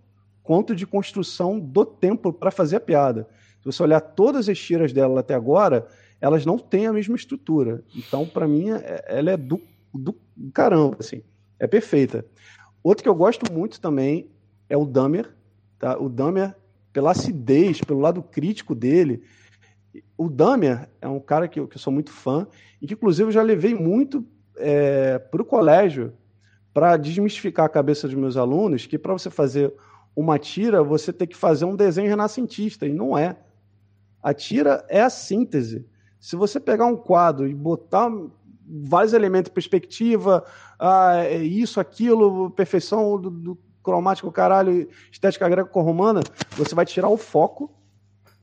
quanto de construção do tempo para fazer a piada. Se você olhar todas as tiras dela até agora, elas não têm a mesma estrutura. Então, para mim, é, ela é do, do caramba, assim. É perfeita. Outro que eu gosto muito também é o Dahmer. Tá? O Dahmer, pela acidez, pelo lado crítico dele. O Dahmer é um cara que eu, que eu sou muito fã e que, inclusive, eu já levei muito é, para o colégio para desmistificar a cabeça dos meus alunos que para você fazer uma tira, você tem que fazer um desenho renascentista, e não é. A tira é a síntese. Se você pegar um quadro e botar vários elementos, perspectiva, ah, é isso, aquilo, perfeição do, do cromático, caralho, estética greco-romana, você vai tirar o foco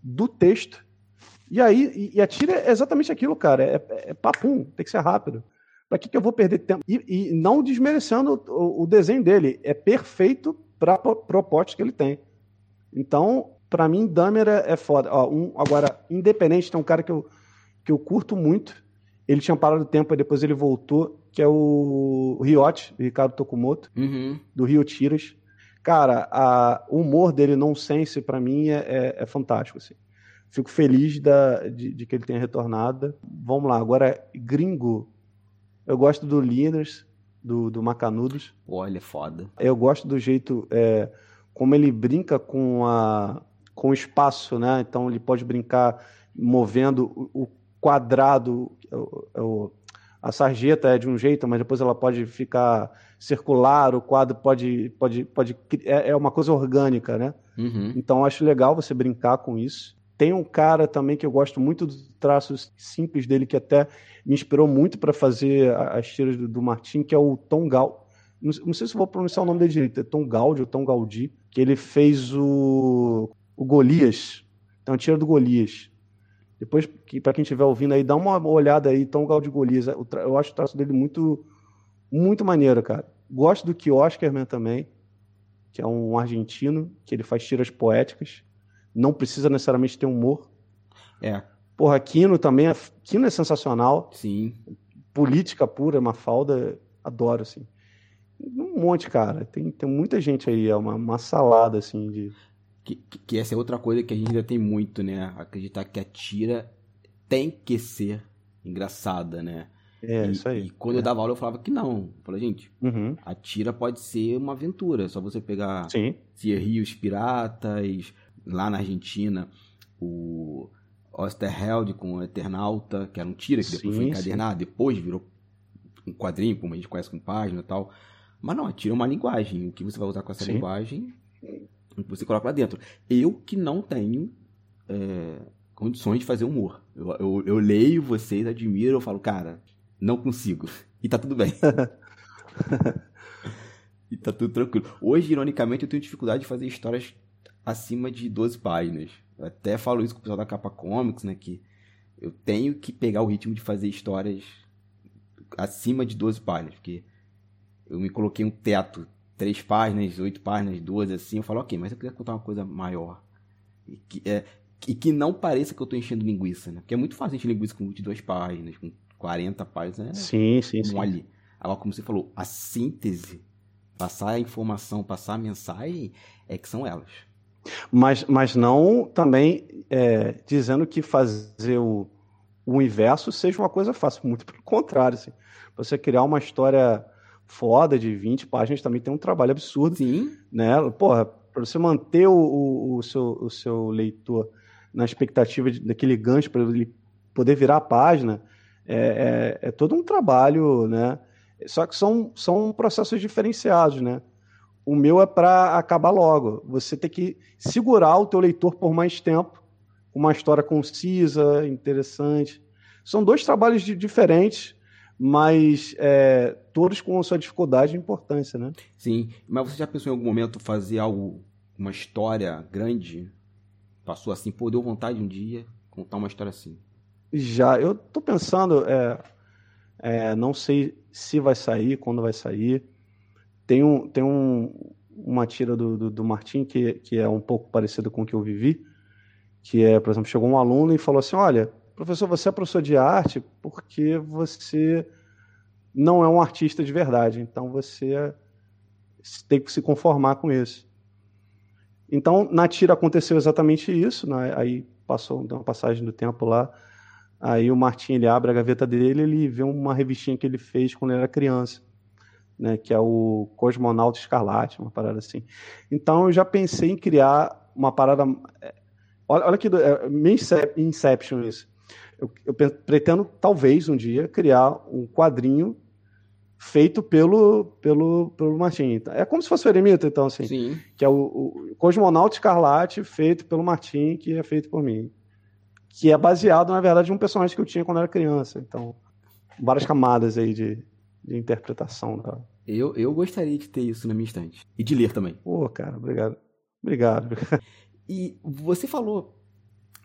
do texto. E aí, e, a tira é exatamente aquilo, cara. É, é, papum, tem que ser rápido. Para que, que eu vou perder tempo? E, e não desmerecendo o, o, desenho dele. É perfeito para a proposta que ele tem. Então, para mim, Damer é, é foda. Ó, um, agora, Independente tem um cara que eu, que eu curto muito, ele tinha parado o tempo, e depois ele voltou, que é o Riote, Ricardo Tokumoto, uhum. do Rio Tiras. Cara, a, o humor dele, nonsense, para mim é, é, é, fantástico. Assim. Fico feliz da, de, de, que ele tenha retornado. Vamos lá, agora gringo. Eu gosto do Liners, do, do Macanudos. Olha, é foda. Eu gosto do jeito é, como ele brinca com, a, com o espaço, né? Então ele pode brincar movendo o, o quadrado, o, a sarjeta é de um jeito, mas depois ela pode ficar circular, o quadro pode. pode, pode é, é uma coisa orgânica, né? Uhum. Então acho legal você brincar com isso. Tem um cara também que eu gosto muito dos traços simples dele, que até me inspirou muito para fazer as tiras do, do Martin, que é o Tom Gal. Não, não, sei se vou pronunciar o nome dele direito, é Tom Gaudi ou Tom Gaudi, que ele fez o, o Golias. Então, a tira do Golias. Depois, para quem estiver ouvindo aí, dá uma olhada aí, Tom Gaudi Golias. Eu acho o traço dele muito, muito maneiro, cara. Gosto do Kioskerman também, que é um argentino, que ele faz tiras poéticas. Não precisa necessariamente ter humor. É. Porra, Kino também. É, Kino é sensacional. Sim. Política pura, uma falda. Adoro, assim. Um monte, cara. Tem, tem muita gente aí. É uma, uma salada, assim, de Que, que, essa é outra coisa que a gente ainda tem muito, né? Acreditar que a tira tem que ser engraçada, né? É, e, isso aí. E quando é. eu dava aula, eu falava que não. Eu falei, gente, uhum. a tira pode ser uma aventura. É só você pegar Sim. Rios Piratas, lá na Argentina, o Osterheld com o Eternauta, que era um tira que depois Sim, foi encadernado, depois virou um quadrinho, como a gente conhece com página e tal. Mas não, a tira é uma linguagem. O que você vai usar com essa Sim. linguagem, você coloca lá dentro. Eu que não tenho é, condições de fazer humor. Eu, eu, eu leio vocês, admiro, eu falo, cara, não consigo. E tá tudo bem. e tá tudo tranquilo. Hoje, ironicamente, eu tenho dificuldade de fazer histórias acima de 12 páginas. Eu até falo isso com o pessoal da Capa Comics, né? Que eu tenho que pegar o ritmo de fazer histórias acima de 12 páginas. Porque eu me coloquei um teto, 3 páginas, 8 páginas, 12, assim. Eu falo, ok, mas eu queria contar uma coisa maior. E que, é, e que não pareça que eu tô enchendo linguiça, né? Porque é muito fácil encher linguiça com 22 páginas, com 40 páginas, né? Sim, sim, sim. mole. Agora, como você falou, a síntese, passar a informação, passar a mensagem, é que são elas. Mas, mas não também é, dizendo que fazer o, o inverso seja uma coisa fácil. Muito pelo contrário. Assim. Você criar uma história foda de 20 páginas também tem um trabalho absurdo. Sim. Né? Porra, para você manter o, o, o, seu, o seu leitor na expectativa de, daquele gancho para ele poder virar a página, é, é, é, todo um trabalho, né? Só que são, são processos diferenciados, né? O meu é para acabar logo. Você tem que segurar o teu leitor por mais tempo, uma história concisa, interessante. São dois trabalhos de, diferentes, mas é, todos com a sua dificuldade e importância, né? Sim, mas você já pensou em algum momento fazer algo, uma história grande? Passou assim, pô, deu vontade um dia contar uma história assim? Já, eu tô pensando, é, é, não sei se vai sair, quando vai sair. Tem, um, tem um, uma tira do, do, do Martim que, que é um pouco parecida com o que eu vivi, que é, por exemplo, chegou um aluno e falou assim, olha, professor, você é professor de arte porque você não é um artista de verdade, então você tem que se conformar com isso. Então, na tira aconteceu exatamente isso, né? aí passou uma passagem do tempo lá, aí o Martim ele abre a gaveta dele, ele vê uma revistinha que ele fez quando ele era criança, né? que é o Cosmonauta Escarlate, uma parada assim. Então, eu já pensei em criar uma parada... Olha, olha que é meio Inception isso. Eu, eu pretendo, talvez, um dia, criar um quadrinho feito pelo, pelo, pelo Martin. É como se fosse o Eremita, então, assim. Sim. Que é o, o Cosmonauta Escarlate, feito pelo Martin, que é feito por mim. Que é baseado, na verdade, em um personagem que eu tinha quando era criança. Então, várias camadas aí de, de interpretação. Da... Eu, eu gostaria de ter isso na minha estante. E de ler também. Pô, cara, obrigado. Obrigado. E você falou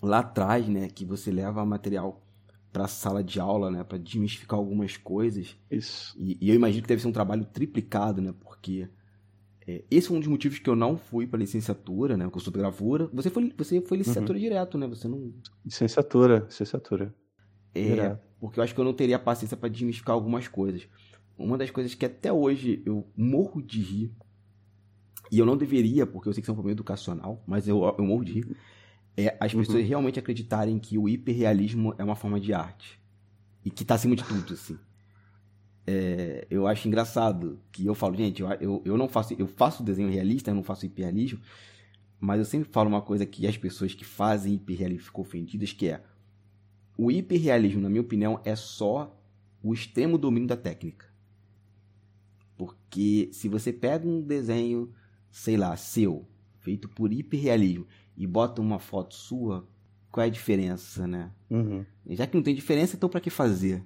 lá atrás, né, que você leva material para a sala de aula, né, para desmistificar algumas coisas. Isso. E, e, eu imagino que deve ser um trabalho triplicado, né, porque é, esse foi um dos motivos que eu não fui para licenciatura, né, curso de gravura. Você foi, você foi licenciatura uhum. direto, né? Você não. Licenciatura, licenciatura. É, direto. porque eu acho que eu não teria paciência para desmistificar algumas coisas. Uma das coisas que até hoje eu morro de rir e eu não deveria, porque eu sei que isso é um problema educacional, mas eu, eu morro de rir é as pessoas uhum. realmente acreditarem que o hiperrealismo é uma forma de arte. E que tá acima de tudo, assim. É, eu acho engraçado que eu falo, gente, eu, eu, eu não faço. Eu faço desenho realista, eu não faço hiperrealismo. Mas eu sempre falo uma coisa que as pessoas que fazem hiperrealismo ficam ofendidas, que é o hiperrealismo, na minha opinião, é só o extremo domínio da técnica. Porque se você pega um desenho, sei lá, seu, feito por hiperrealismo, e bota uma foto sua, qual é a diferença, né? Uhum. Já que não tem diferença, então para que fazer?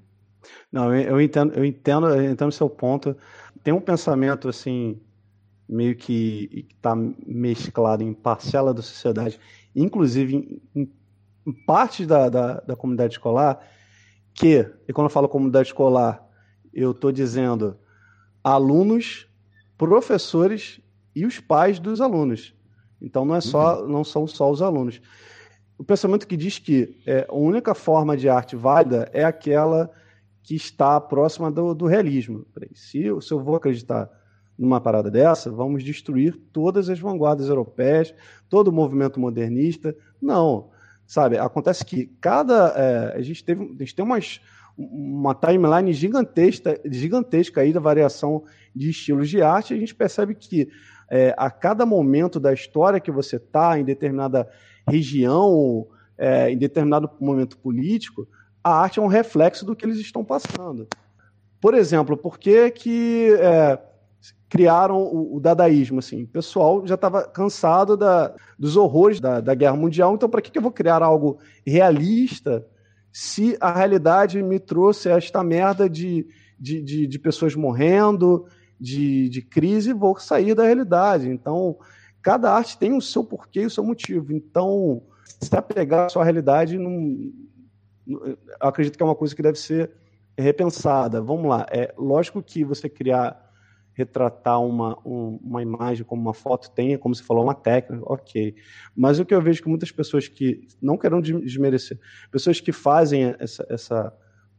Não, eu entendo, eu entendo, eu entendo o seu ponto. Tem um pensamento assim meio que está mesclado em parcela da sociedade, inclusive em, em parte da, da, da, comunidade escolar, que, e quando eu falo comunidade escolar, eu estou dizendo alunos, professores e os pais dos alunos. Então não é só, uhum. não são só os alunos. O pensamento que diz que é, a única forma de arte válida é aquela que está próxima do, do realismo. Se, se eu vou acreditar numa parada dessa, vamos destruir todas as vanguardas europeias, todo o movimento modernista. Não, sabe? Acontece que cada é, a gente teve, a gente tem umas uma timeline gigantesca, gigantesca aí da variação de estilos de arte. A gente percebe que é, a cada momento da história que você está em determinada região, é, em determinado momento político, a arte é um reflexo do que eles estão passando. Por exemplo, por que, que é, criaram o, o, dadaísmo? Assim, o pessoal já estava cansado da, dos horrores da, da Guerra Mundial, então para que, que eu vou criar algo realista se a realidade me trouxe esta merda de, de, de, de pessoas morrendo, de, de crise, vou sair da realidade. Então, cada arte tem o seu porquê e o seu motivo. Então, se apegar à sua realidade, não, acredito que é uma coisa que deve ser repensada. Vamos lá, é lógico que você criar, retratar uma, um, uma imagem como uma foto tem, como você falou, uma técnica, ok. Mas o que eu vejo que muitas pessoas que, não querendo desmerecer, pessoas que fazem essa, essa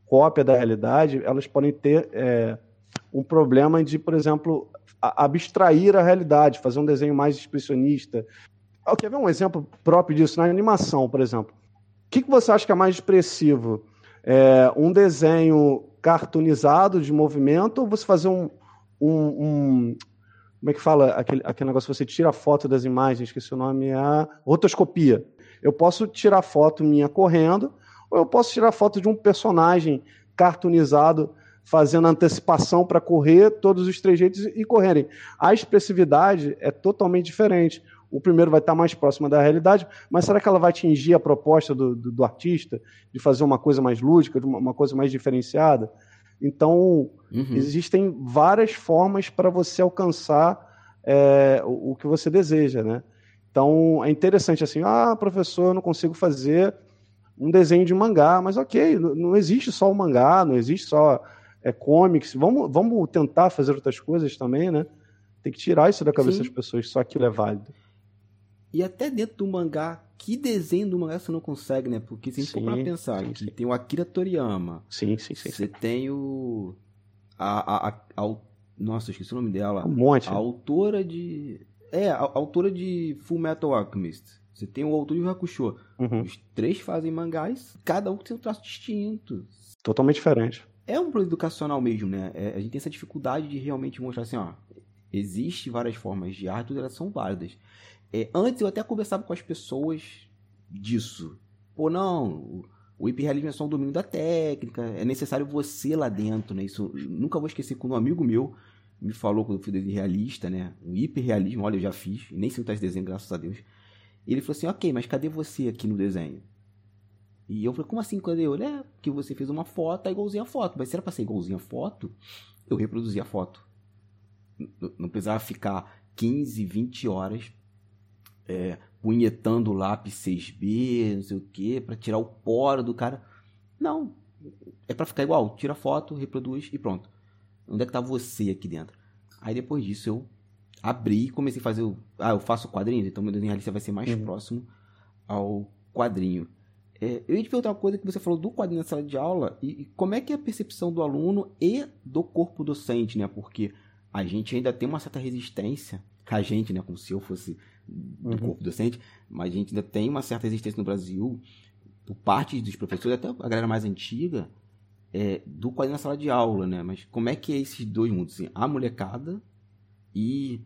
cópia da realidade, elas podem ter é, um problema de, por exemplo, abstrair a realidade, fazer um desenho mais expressionista. Quer ver um exemplo próprio disso na animação, por exemplo? que, que você acha que é mais expressivo? É, um desenho cartoonizado de movimento ou você fazer um, um, um como é que fala aquele, aquele negócio você tira a foto das imagens, que seu nome é a rotoscopia. Eu posso tirar foto minha correndo, ou eu posso tirar foto de um personagem cartoonizado fazendo antecipação para correr todos os trejeitos e correrem. A expressividade é totalmente diferente o primeiro vai estar mais próximo da realidade, mas será que ela vai atingir a proposta do, do, do artista de fazer uma coisa mais lúdica, uma, uma coisa mais diferenciada? Então, uhum. existem várias formas para você alcançar é, o, o, que você deseja, né? Então, é interessante assim, ah, professor, eu não consigo fazer um desenho de mangá, mas ok, não existe só o mangá, não existe só é, comics, vamos, vamos tentar fazer outras coisas também, né? Tem que tirar isso da cabeça Sim. das pessoas, só aquilo é válido. E até dentro do mangá, que desenho do mangá você não consegue, né? Porque se a gente for pra pensar, sim, sim. tem o Akira Toriyama. Sim, sim, sim. Você tem o. A, a, a, a, Nossa, esqueci o nome dela. Um monte. A autora de. É, a, autora de Full Metal Alchemist. Você tem o autor de Hakusho. Uhum. Os três fazem mangás, cada um tem um traço distinto. Totalmente diferente. É um produto educacional mesmo, né? É, a gente tem essa dificuldade de realmente mostrar assim, ó. Existem várias formas de arte, elas são válidas. É, antes eu até conversava com as pessoas disso. Pô, não, o hiperrealismo é só um domínio da técnica, é necessário você lá dentro, né? Isso nunca vou esquecer quando um amigo meu me falou quando eu fui realista, né? Um hiperrealismo, olha, eu já fiz, nem sei esse desenho, graças a Deus. Ele falou assim: ok, mas cadê você aqui no desenho? E eu falei: como assim? Quando eu é que você fez uma foto, é igualzinho a foto. Mas se era pra ser igualzinho a foto, eu reproduzi a foto. Não precisava ficar 15, 20 horas é, punhetando o lápis 6B, não sei o que, para tirar o poro do cara. Não. É para ficar igual. Tira foto, reproduz e pronto. Onde é que tá você aqui dentro? Aí depois disso eu abri e comecei a fazer o. Ah, eu faço quadrinhos, então meu desenho realista vai ser mais uhum. próximo ao quadrinho. É, eu ia te perguntar uma coisa que você falou do quadrinho na sala de aula e, e, como é que é a percepção do aluno e do corpo docente, né? Porque a gente ainda tem uma certa resistência, a gente, né? Como se eu fosse do uhum. corpo docente, mas a gente ainda tem uma certa existência no Brasil, por parte dos professores, até a galera mais antiga, é, do quadrinho na sala de aula, né? Mas como é que é esses dois mundos? Assim, a molecada e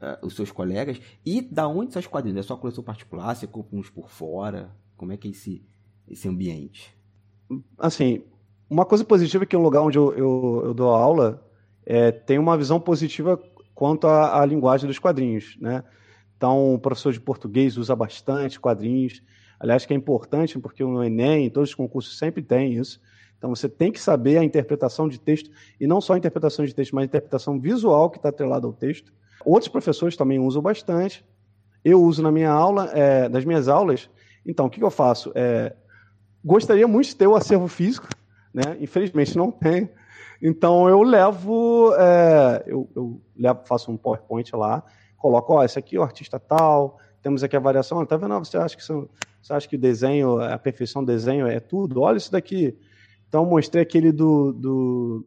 uh, os seus colegas, e da onde sai os quadrinhos? É só coleção particular, você compra uns por fora? Como é que é esse, esse ambiente? Assim, uma coisa positiva é que o lugar onde eu, eu, eu dou aula é, tem uma visão positiva quanto à, à linguagem dos quadrinhos, né? Então, o professor de português usa bastante quadrinhos. Aliás, que é importante, porque no Enem, todos os concursos sempre tem isso. Então, você tem que saber a interpretação de texto, e não só a interpretação de texto, mas a interpretação visual que está atrelada ao texto. Outros professores também usam bastante. Eu uso na minha aula, é, nas minhas aulas. Então, o que, que eu faço? É, gostaria muito de ter o acervo físico, né? infelizmente não tem. Então, eu levo, é, eu, eu levo, faço um PowerPoint lá, coloca, ó, esse aqui é o artista tal, temos aqui a variação, tá vendo? Você acha que são, você acha que desenho, a perfeição do desenho é tudo? Olha isso daqui. Então mostrei aquele do, do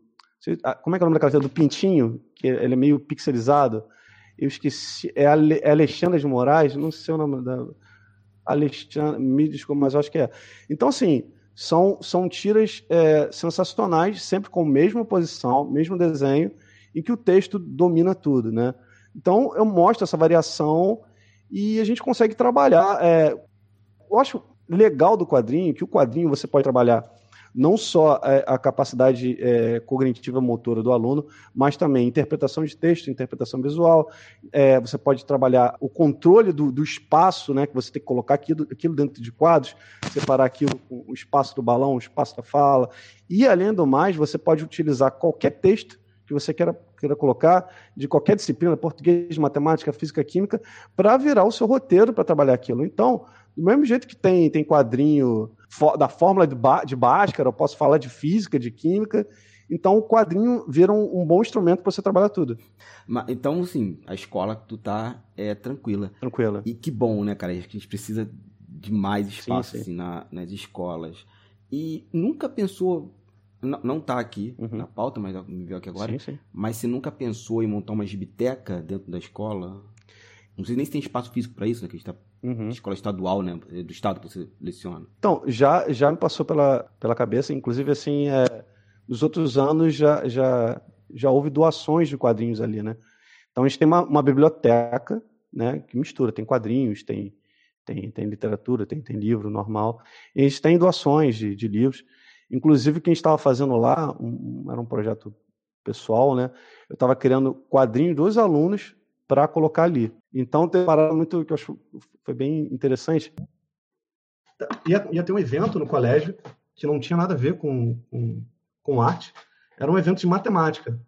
Ah, como é que é o nome daquela do Pintinho? Que ele é meio pixelizado. Eu esqueci. É, é Alexandre de Moraes? Não sei o nome da. Alexandre. Me desculpa, mas acho que é. Então, assim, são, são tiras é, sensacionais, sempre com a mesma posição, mesmo desenho, e que o texto domina tudo, né? Então, eu mostro essa variação e a gente consegue trabalhar. É, eu acho legal do quadrinho que o quadrinho você pode trabalhar não só é, a capacidade é, cognitiva motora do aluno, mas também interpretação de texto, interpretação visual. É, você pode trabalhar o controle do, do, espaço, né, que você tem que colocar aquilo, aquilo dentro de quadros, separar aquilo com o espaço do balão, o espaço da fala. E, além do mais, você pode utilizar qualquer texto que você queira, queira colocar, de qualquer disciplina, português, matemática, física, química, para virar o seu roteiro para trabalhar aquilo. Então, do mesmo jeito que tem, tem quadrinho da fórmula de, de Bhaskara, eu posso falar de física, de química. Então, o quadrinho vira um, um bom instrumento para você trabalhar tudo. Então, sim, a escola que tu tá é tranquila. Tranquila. E que bom, né, cara? A gente precisa de mais espaço sim, sim. Assim, na, nas escolas. E nunca pensou, não, não tá aqui uhum. na pauta, mas me veio aqui agora. Sim, sim. Mas você nunca pensou em montar uma gibiteca dentro da escola? Não sei nem se tem espaço físico para isso, né? Que a gente tá uhum. escola estadual, né? Do estado que você leciona. Então, já, já me passou pela, pela cabeça, inclusive, assim, é, nos outros anos já, já, já houve doações de quadrinhos ali, né? Então, a gente tem uma, uma biblioteca, né? Que mistura, tem quadrinhos, tem, tem, tem literatura, tem, tem livro normal. E a gente tem doações de, de livros. Inclusive, o que a gente estava fazendo lá, um, era um projeto pessoal, né? Eu estava criando quadrinhos dos alunos para colocar ali. Então, tem uma parada muito que eu acho foi bem interessante. Ia, ia ter um evento no colégio que não tinha nada a ver com, com, com arte. Era um evento de matemática.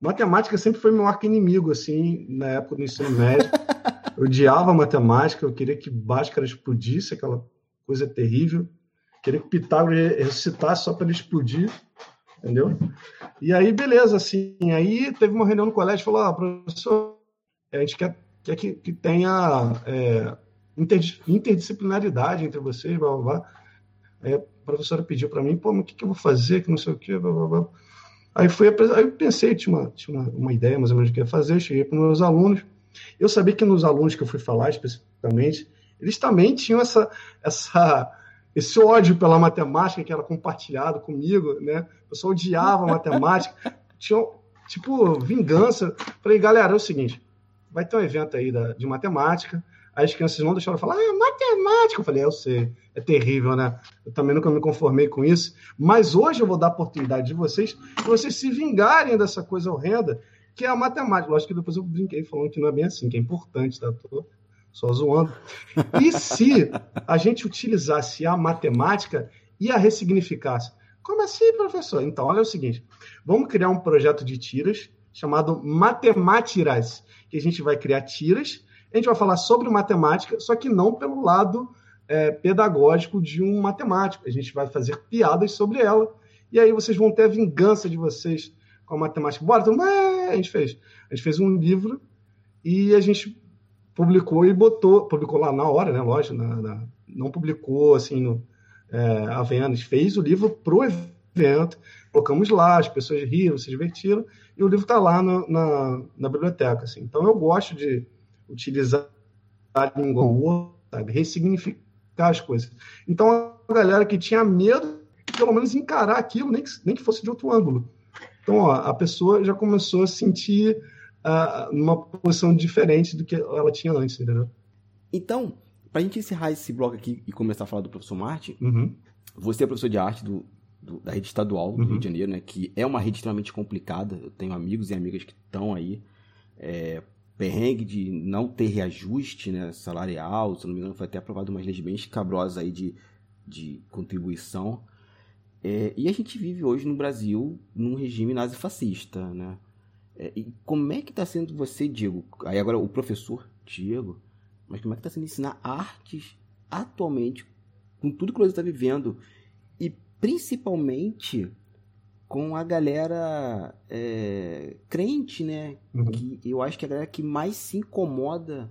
Matemática sempre foi meu arco inimigo, assim, na época do ensino médio. Eu odiava matemática, eu queria que Bhaskara explodisse, aquela coisa terrível. Queria que Pitágoras ressuscitasse só para ele explodir, entendeu? E aí, beleza, assim. Aí teve uma reunião no colégio falou: ah, professor, a gente quer, quer que, que tenha é, interdisciplinaridade entre vocês, blá, blá, blá. Aí a professora pediu para mim, pô, mas o que, que eu vou fazer, que não sei o quê, blá, blá, blá. Aí, fui, aí eu pensei, tinha, uma, tinha uma, uma ideia mais ou menos do que ia fazer, cheguei para os meus alunos, eu sabia que nos alunos que eu fui falar especificamente, eles também tinham essa, essa, esse ódio pela matemática que era compartilhado comigo, né? O pessoal odiava matemática, tinha tipo vingança. Falei, galera, é o seguinte, vai ter um evento aí da, de matemática. Aí as crianças não deixaram falar, ah, matemática. Eu falei, é, eu sei, é terrível, né? Eu também nunca me conformei com isso. Mas hoje eu vou dar a oportunidade de vocês, de vocês se vingarem dessa coisa horrenda, que é a matemática. Lógico que depois eu brinquei falando que não é bem assim, que é importante, tá? Tô só zoando. E se a gente utilizasse a matemática e a ressignificasse? Como assim, professor? Então, olha o seguinte: vamos criar um projeto de tiras chamado Matemátiras que a gente vai criar tiras, a gente vai falar sobre matemática, só que não pelo lado é, pedagógico de um matemático. A gente vai fazer piadas sobre ela, e aí vocês vão ter a vingança de vocês com a matemática. Bora, então, é, a gente fez. A gente fez um livro e a gente publicou e botou, publicou lá na hora, né? Lógico, na, na, não publicou assim no, é, a venda, a gente fez o livro pro evento, colocamos lá, as pessoas riram, se divertiram, e o livro está lá no, na, na biblioteca. Assim. Então eu gosto de utilizar a língua sabe? ressignificar as coisas. Então a galera que tinha medo, pelo menos encarar aquilo, nem que, nem que fosse de outro ângulo. Então ó, a pessoa já começou a sentir uh, uma posição diferente do que ela tinha antes, entendeu? Então, para a gente encerrar esse bloco aqui e começar a falar do professor Martin, uhum. você é professor de arte do, do, da rede estadual do uhum. Rio de Janeiro, né? Que é uma rede extremamente complicada. Eu tenho amigos e amigas que estão aí. É, perrengue de não ter reajuste né, salarial, se não me engano, foi até aprovado umas leis bem escabrosas aí de, de contribuição. É, e a gente vive hoje no Brasil num regime nazifascista, né? É, e como é que está sendo você, Diego? Aí agora o professor Diego, mas como é que está sendo ensinar artes atualmente com tudo que Brasil está vivendo principalmente com a galera é, crente, né? Uhum. Que eu acho que é a galera que mais se incomoda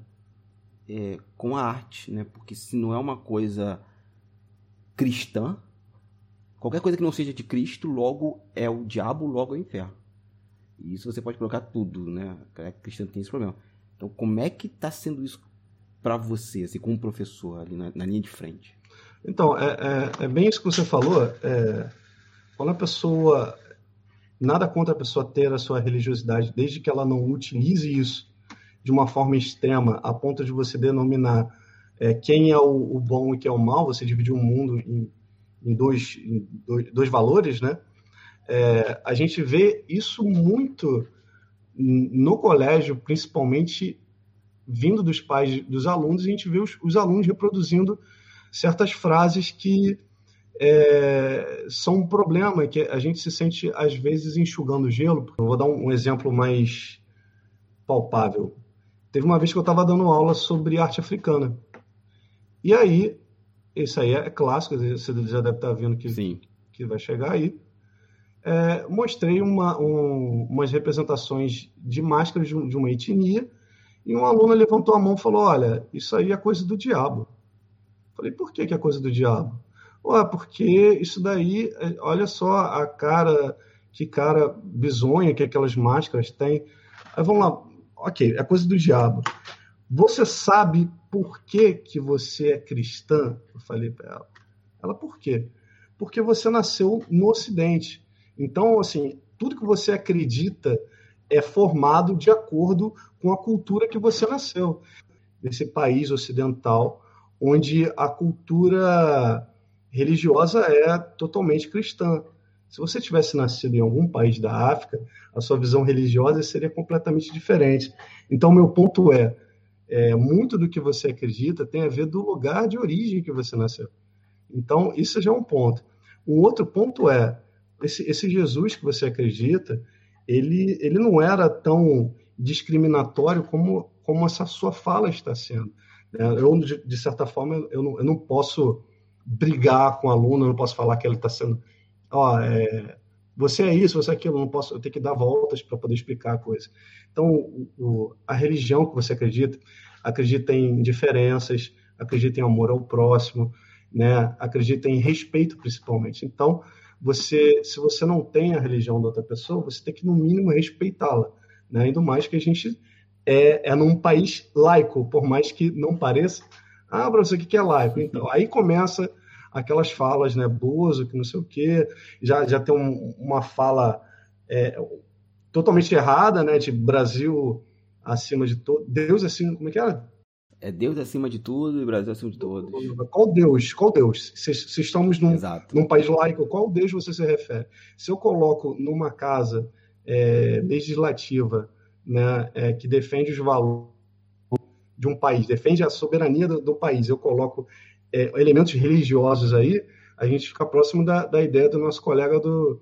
é, com a arte, né? Porque se não é uma coisa cristã, qualquer coisa que não seja de Cristo, logo é o diabo, logo é o inferno. E isso você pode colocar tudo, né? A cristã tem esse problema. Então, como é que está sendo isso para você, assim, como professor ali na, na linha de frente? Então, é, é, é, bem isso que você falou. É, quando a pessoa. Nada contra a pessoa ter a sua religiosidade, desde que ela não utilize isso de uma forma extrema, a ponto de você denominar é, quem é o, o, bom e quem é o mal, você dividir o mundo em, em, dois, em dois, dois, valores, né? É, a gente vê isso muito no colégio, principalmente vindo dos pais dos alunos, a gente vê os, os alunos reproduzindo certas frases que é, são um problema, que a gente se sente, às vezes, enxugando gelo. Eu vou dar um, um exemplo mais palpável. Teve uma vez que eu estava dando aula sobre arte africana. E aí, isso aí é clássico, você já deve estar vendo que, Sim. que vai chegar aí. É, mostrei uma, um, umas representações de máscaras de, de, uma etnia e um aluno levantou a mão e falou: Olha, isso aí é coisa do diabo. Falei: Por que, que é coisa do diabo? Ué, porque isso daí, é, olha só a cara, que cara bizonha que aquelas máscaras têm. Aí vamos lá, ok, é coisa do diabo. Você sabe por que, que você é cristã? Eu falei para ela. Ela, por quê? Porque você nasceu no Ocidente. Então, assim, tudo que você acredita é formado de acordo com a cultura que você nasceu. Nesse país ocidental, onde a cultura religiosa é totalmente cristã. Se você tivesse nascido em algum país da África, a sua visão religiosa seria completamente diferente. Então, meu ponto é, é, muito do que você acredita tem a ver do lugar de origem que você nasceu. Então, isso já é um ponto. Um outro ponto é, esse, esse Jesus que você acredita, ele, ele não era tão discriminatório como, como essa sua fala está sendo. É, eu, de, certa forma, eu não, eu não posso brigar com o aluno, eu não posso falar que ele está sendo. Ó, é, você é isso, você é aquilo, eu não posso, eu tenho que dar voltas para poder explicar a coisa. Então, o, a religião que você acredita, acredita em diferenças, acredita em amor ao próximo, né? acredita em respeito, principalmente. Então, você, se você não tem a religião da outra pessoa, você tem que, no mínimo, respeitá-la. Né? Ainda mais que a gente é, é num país laico, por mais que não pareça. Ah, você, o que é laico? Então, aí começa aquelas falas, né, Bozo, que não sei o quê, já, já tem um, uma fala é, totalmente errada, né, de Brasil acima de todo, Deus acima, como é que era? É Deus acima de tudo e Brasil acima de todos. Qual Deus? Qual Deus? Se, se estamos num, num, país laico, qual Deus você se refere? Se eu coloco numa casa é, legislativa né, é, que defende os valores de um país, defende a soberania do, do país, eu coloco é, elementos religiosos aí, a gente fica próximo da, da ideia do nosso colega do,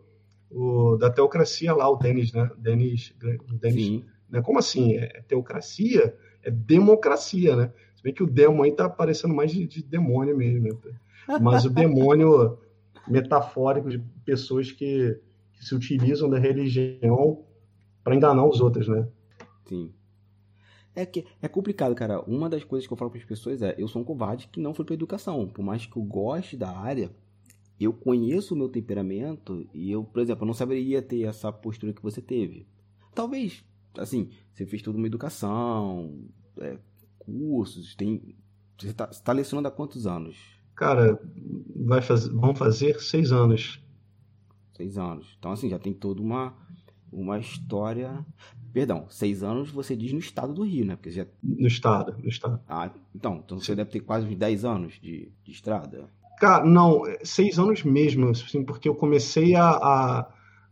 o, da teocracia lá, o Denis, né? Denis, Denis Sim. Né? Como assim? É, é teocracia? É democracia, né? Se bem que o demo aí tá parecendo mais de, de demônio mesmo. Né? Mas o demônio metafórico de pessoas que, que se utilizam da religião para enganar os outros, né? Sim. É que é complicado, cara. Uma das coisas que eu falo para as pessoas é: eu sou um covarde que não foi para educação. Por mais que eu goste da área, eu conheço o meu temperamento e eu, por exemplo, não saberia ter essa postura que você teve. Talvez, assim, você fez toda uma educação, é, cursos, tem. Você está tá lecionando há quantos anos? Cara, vai fazer, vão fazer seis anos. Seis anos. Então, assim, já tem toda uma, uma história. Perdão, seis anos você diz no estado do Rio, né? Porque já... No estado, no estado. Ah, então, então você deve ter quase uns 10 anos de, de estrada. Cara, não, seis anos mesmo, assim, porque eu comecei a, a,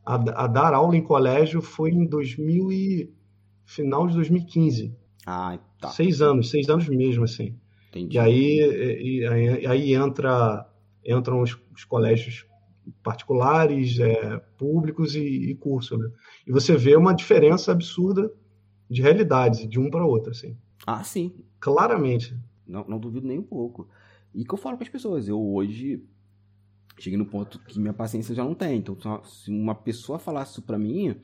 a, a dar aula em colégio foi em 2000 e... final de 2015. Ah, tá. Seis anos, seis anos mesmo, assim. Entendi. E aí, e, aí, aí entra, entram os, os colégios particulares, é, públicos e, e curso, né? E você vê uma diferença absurda de realidades, de um para outro, assim. Ah, sim. Claramente. Não, não duvido nem um pouco. E que eu falo para as pessoas, eu hoje cheguei no ponto que minha paciência já não tem. Então, se uma pessoa falasse isso para mim,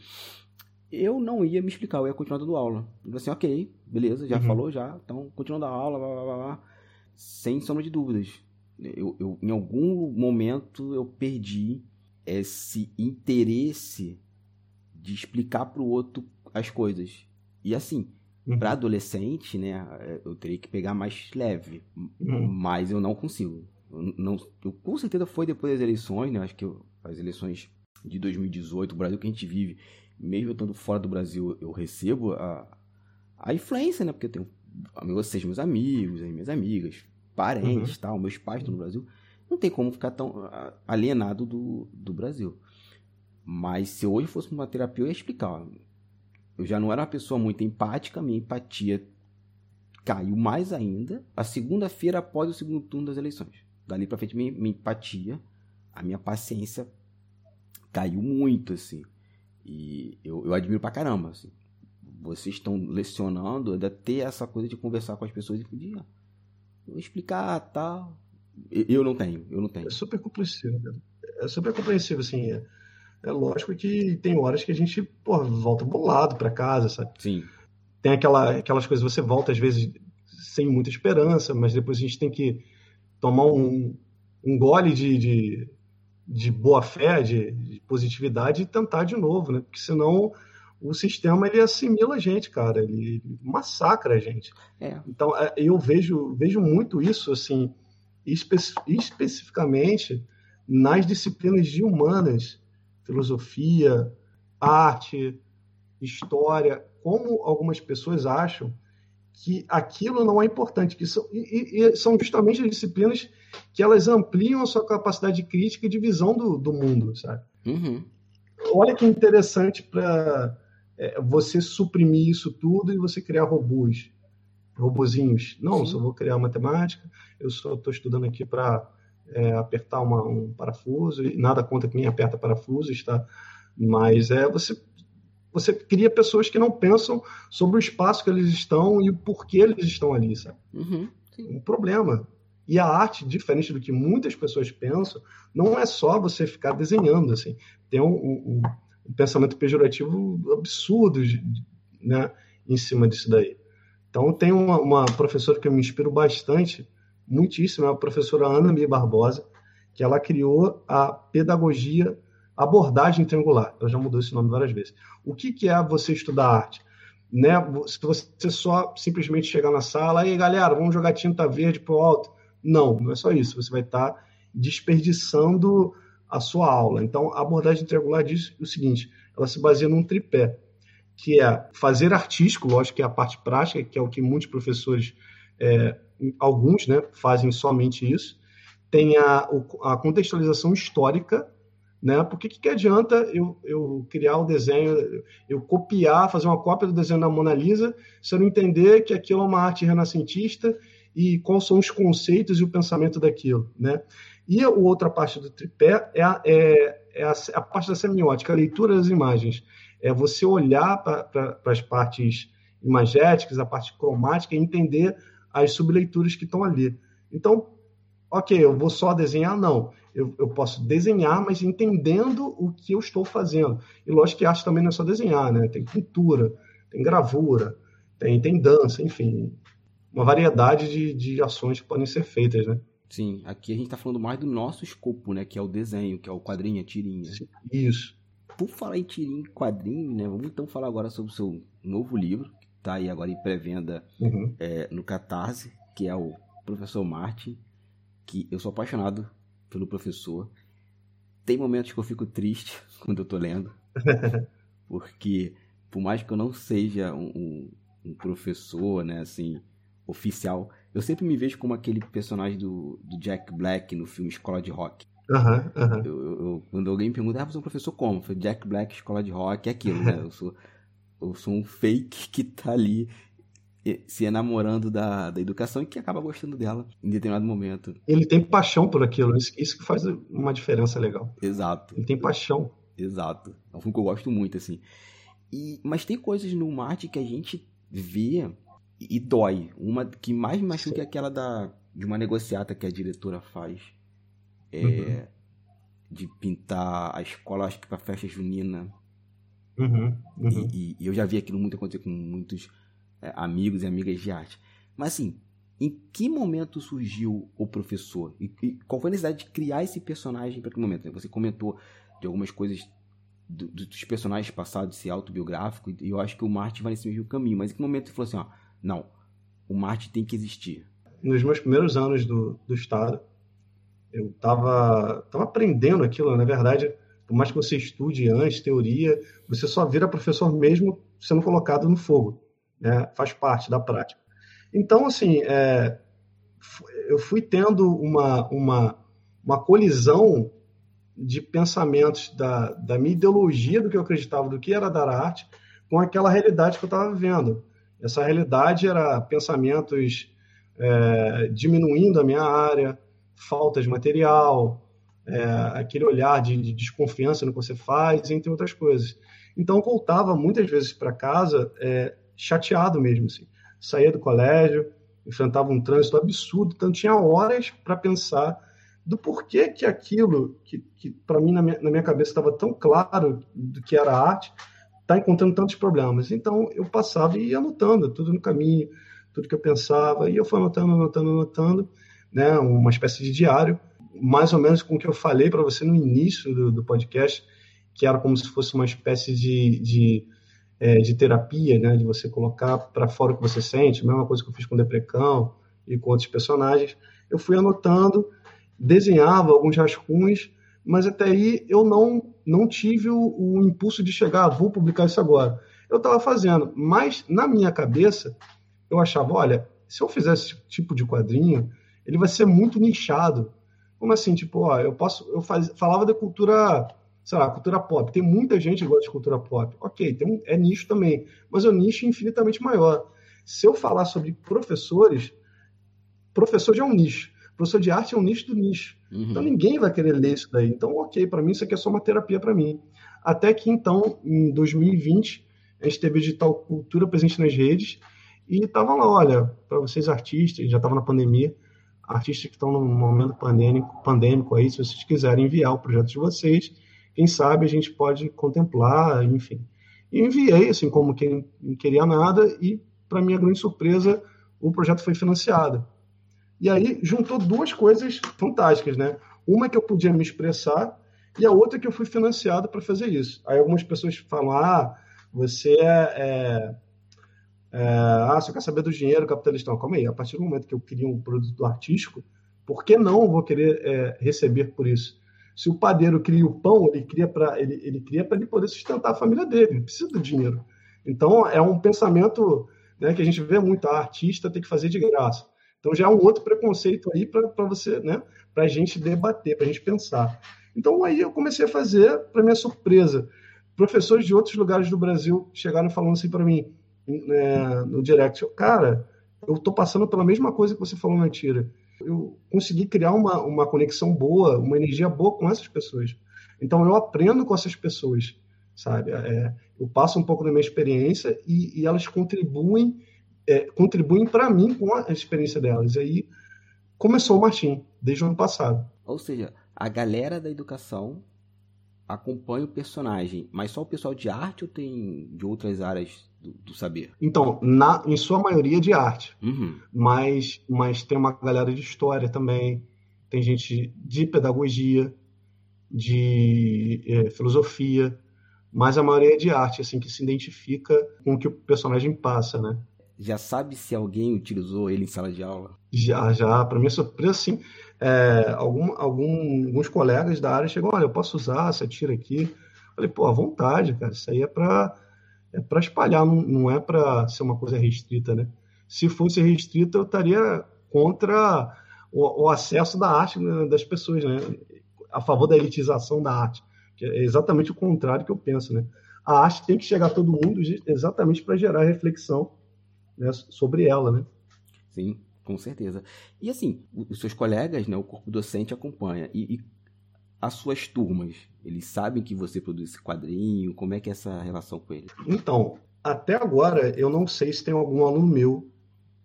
eu não ia me explicar, eu ia continuar dando aula. Eu assim, ok, beleza, já uhum. falou, já, então continuando a aula, blá, blá, blá, blá, sem sombra de dúvidas. Eu, eu, em algum momento eu perdi esse interesse de explicar para o outro as coisas. E assim, uhum. para adolescente, né, eu teria que pegar mais leve, uhum. mas eu não consigo. Eu, não, eu, com certeza foi depois das eleições, né, acho que eu, as eleições de 2018, o Brasil que a gente vive, mesmo eu estando fora do Brasil, eu recebo a, a influência, né, porque eu tenho vocês, meus amigos, as minhas amigas, parentes, uhum. tal, meus pais estão no Brasil, não tem como ficar tão alienado do, do Brasil. Mas se hoje fosse uma terapia, eu ia explicar. Eu já não era uma pessoa muito empática, minha empatia caiu mais ainda. A segunda-feira após o segundo turno das eleições. Dali pra frente, minha, minha empatia, a minha paciência caiu muito, assim. E eu, eu admiro pra caramba, assim. Vocês estão lecionando, ainda ter essa coisa de conversar com as pessoas e pedir, explicar tal. Eu não tenho, eu não tenho. É super compreensível. É super compreensível, assim. É, é lógico que tem horas que a gente, pô, volta bolado para casa, sabe? Sim. Tem aquela, aquelas coisas, você volta às vezes sem muita esperança, mas depois a gente tem que tomar um, um gole de, de, de boa fé, de, de positividade e tentar de novo, né? Porque senão o sistema ele assimila a gente, cara, ele massacra a gente. É. Então é, eu vejo, vejo muito isso, assim, espe especificamente nas disciplinas de humanas, filosofia, arte, história, como algumas pessoas acham que aquilo não é importante, que são, e, e são justamente as disciplinas que elas ampliam a sua capacidade de crítica e de visão do, do mundo, sabe? Uhum. Olha que interessante para é, você suprimir isso tudo e você criar robôs, robozinhos. Não, Sim. só vou criar matemática, eu só estou estudando aqui para é, apertar uma, um parafuso, e nada contra quem aperta parafusos, tá? Mas é você você cria pessoas que não pensam sobre o espaço que eles estão e o porquê eles estão ali, sabe? Uhum, um problema. E a arte, diferente do que muitas pessoas pensam, não é só você ficar desenhando, assim. Tem um, um, um pensamento pejorativo absurdo né, em cima disso daí. Então, tem uma, uma professora que eu me inspiro bastante, muitíssimo, é a professora Ana Mia Barbosa, que ela criou a pedagogia abordagem triangular. Ela já mudou esse nome várias vezes. O que, que é você estudar arte? Né? Se você só simplesmente chegar na sala, aí galera, vamos jogar tinta verde pro alto. Não, não é só isso. Você vai estar tá desperdiçando a sua aula. Então, a abordagem triangular diz o seguinte: ela se baseia num tripé, que é fazer artístico, lógico que é a parte prática, que é o que muitos professores, é, alguns, né, fazem somente isso. Tem a, a contextualização histórica, né? Porque que, que adianta eu, eu criar o desenho, eu copiar, fazer uma cópia do desenho da Mona Lisa, se eu não entender que aquilo é uma arte renascentista e quais são os conceitos e o pensamento daquilo, né? E a outra parte do tripé é a, é, é a, a parte da semiótica, a leitura das imagens. É você olhar para as partes imagéticas, a parte cromática e entender as subleituras que estão ali. Então, ok, eu vou só desenhar? Não. Eu, eu posso desenhar, mas entendendo o que eu estou fazendo. E lógico que arte também não é só desenhar, né? Tem pintura, tem gravura, tem, tem dança, enfim. Uma variedade de, de ações que podem ser feitas, né? Sim, aqui a gente está falando mais do nosso escopo, né? Que é o desenho, que é o quadrinho, a tirinha. Isso. Por falar em tirinha e quadrinho, né? Vamos então falar agora sobre o seu novo livro, que está aí agora em pré-venda uhum. é, no Catarse, que é o Professor Martin, que eu sou apaixonado pelo professor. Tem momentos que eu fico triste quando eu estou lendo, porque por mais que eu não seja um, um, um professor, né, assim, oficial, eu sempre me vejo como aquele personagem do, do Jack Black no filme Escola de Rock. Uhum, uhum. Eu, eu, quando alguém me pergunta, ah, você é um professor como? Foi Jack Black, Escola de Rock, é aquilo, né? Eu sou, eu sou um fake que tá ali se enamorando da, da educação e que acaba gostando dela em determinado momento. Ele tem paixão por aquilo, isso, isso que faz uma diferença legal. Exato. Ele tem paixão. Exato. É um filme que eu gosto muito, assim. E, mas tem coisas no Marte que a gente vê e dói. Uma que mais me machuca é aquela da, de uma negociata que a diretora faz. É, uhum. De pintar a escola, acho que pra festa junina. Uhum. Uhum. E, e, eu já vi aquilo muito acontecer com muitos é, amigos e amigas de arte. Mas assim, Em que momento surgiu o professor? E, e qual foi a necessidade de criar esse personagem para que momento? Você comentou de algumas coisas do, dos personagens passados ser autobiográfico, e eu acho que o Marte vai nesse mesmo caminho. Mas em que momento você falou assim, ó, não, o Marte tem que existir? Nos meus primeiros anos do, do Estado, eu estava tava aprendendo aquilo, na verdade, por mais que você estude antes, teoria, você só vira professor mesmo sendo colocado no fogo, né? faz parte da prática. Então, assim, é, eu fui tendo uma, uma, uma colisão de pensamentos da, da minha ideologia do que eu acreditava do que era dar arte com aquela realidade que eu estava vivendo. Essa realidade era pensamentos é, diminuindo a minha área, falta de material, é, aquele olhar de, de, desconfiança no que você faz, entre outras coisas. Então, voltava muitas vezes para casa é, chateado mesmo. Assim. Saía do colégio, enfrentava um trânsito absurdo, então tinha horas para pensar do porquê que aquilo que, que para mim na minha, na minha cabeça estava tão claro do que era arte está encontrando tantos problemas. Então eu passava e ia anotando tudo no caminho, tudo que eu pensava, e eu fui anotando, anotando, anotando, né, uma espécie de diário, mais ou menos com o que eu falei para você no início do, do, podcast, que era como se fosse uma espécie de, de, é, de terapia, né, de você colocar para fora o que você sente, a mesma coisa que eu fiz com o Deprecão e com outros personagens. Eu fui anotando desenhava alguns rascunhos, mas até aí eu não, não tive o, o impulso de chegar, ah, vou publicar isso agora. Eu estava fazendo, mas na minha cabeça eu achava, olha, se eu fizer esse tipo de quadrinho, ele vai ser muito nichado. Como assim? Tipo, ó, eu posso. Eu faz, falava da cultura, sei lá, cultura pop. Tem muita gente que gosta de cultura pop. Ok, tem um, é nicho também, mas é um nicho infinitamente maior. Se eu falar sobre professores, professor já é um nicho. Professor de arte é um nicho do nicho. Uhum. Então ninguém vai querer ler isso daí. Então, ok, para mim isso aqui é só uma terapia para mim. Até que então, em 2020, a gente teve digital cultura presente nas redes e tava lá, olha, para vocês artistas, já estava na pandemia, artistas que estão num momento pandêmico, pandêmico aí, se vocês quiserem enviar o projeto de vocês, quem sabe a gente pode contemplar, enfim. E enviei, assim, como quem não queria nada, e, para minha grande surpresa, o projeto foi financiado. E aí juntou duas coisas fantásticas, né? Uma que eu podia me expressar e a outra que eu fui financiado para fazer isso. Aí algumas pessoas falam: ah, você é, é, é, ah, você quer saber do dinheiro capitalista. calma aí, a partir do momento que eu queria um produto artístico, por que não vou querer é, receber por isso? Se o padeiro cria o pão, ele cria para ele, ele cria ele poder sustentar a família dele, ele precisa do dinheiro. Então é um pensamento né, que a gente vê muito, a artista tem que fazer de graça. Então já é um outro preconceito aí para você, né? Para a gente debater, para a gente pensar. Então aí eu comecei a fazer, para minha surpresa, professores de outros lugares do Brasil chegaram falando assim para mim né, no direct, cara, eu estou passando pela mesma coisa que você falou na tira. Eu consegui criar uma, uma conexão boa, uma energia boa com essas pessoas. Então eu aprendo com essas pessoas, sabe? É, eu passo um pouco da minha experiência e, e elas contribuem é, contribuem para mim com a experiência delas. E aí começou o Martim, desde o ano passado. Ou seja, a galera da educação acompanha o personagem, mas só o pessoal de arte ou tem de outras áreas do, do saber? Então, na, em sua maioria de arte, uhum. mas, mas tem uma galera de história também, tem gente de pedagogia, de é, filosofia, mas a maioria é de arte, assim, que se identifica com o que o personagem passa, né? Já sabe se alguém utilizou ele em sala de aula? Já, já. Para minha surpresa, sim. É, algum, algum, alguns colegas da área chegam, olha, eu posso usar essa tira aqui? Falei, pô, à vontade, cara. Isso aí é para é para espalhar, não, não é para ser uma coisa restrita, né? Se fosse restrita, eu estaria contra o, o acesso da arte né, das pessoas, né? A favor da elitização da arte. Que é exatamente o contrário que eu penso, né? A arte tem que chegar a todo mundo exatamente para gerar reflexão né, sobre ela, né? Sim, com certeza. E assim, os seus colegas, né, o corpo docente acompanha. E, e as suas turmas, eles sabem que você produz esse quadrinho? Como é que é essa relação com eles? Então, até agora, eu não sei se tem algum aluno meu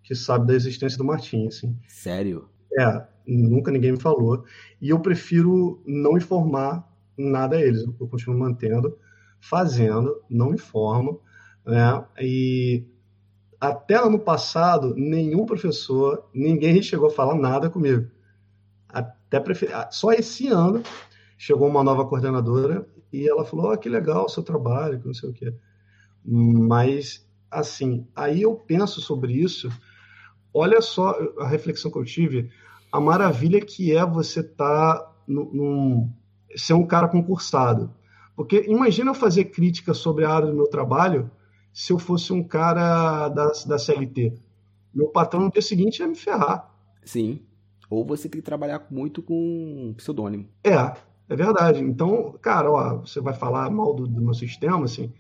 que sabe da existência do Martim, assim. Sério? É, nunca ninguém me falou. E eu prefiro não informar nada a eles. Eu continuo mantendo, fazendo, não informo, né? E até ano passado, nenhum professor, ninguém chegou a falar nada comigo. Até prefer... Só esse ano chegou uma nova coordenadora e ela falou: oh, que legal o seu trabalho, que não sei o quê. Mas, assim, aí eu penso sobre isso. Olha só a reflexão que eu tive, a maravilha que é você tá num, ser um cara concursado. Porque imagina eu fazer crítica sobre a área do meu trabalho se eu fosse um cara da, da CLT. Meu patrão no dia seguinte ia me ferrar. Sim. Ou você tem que trabalhar muito com pseudônimo. É, é verdade. Então, cara, ó, você vai falar mal do, do meu sistema, assim.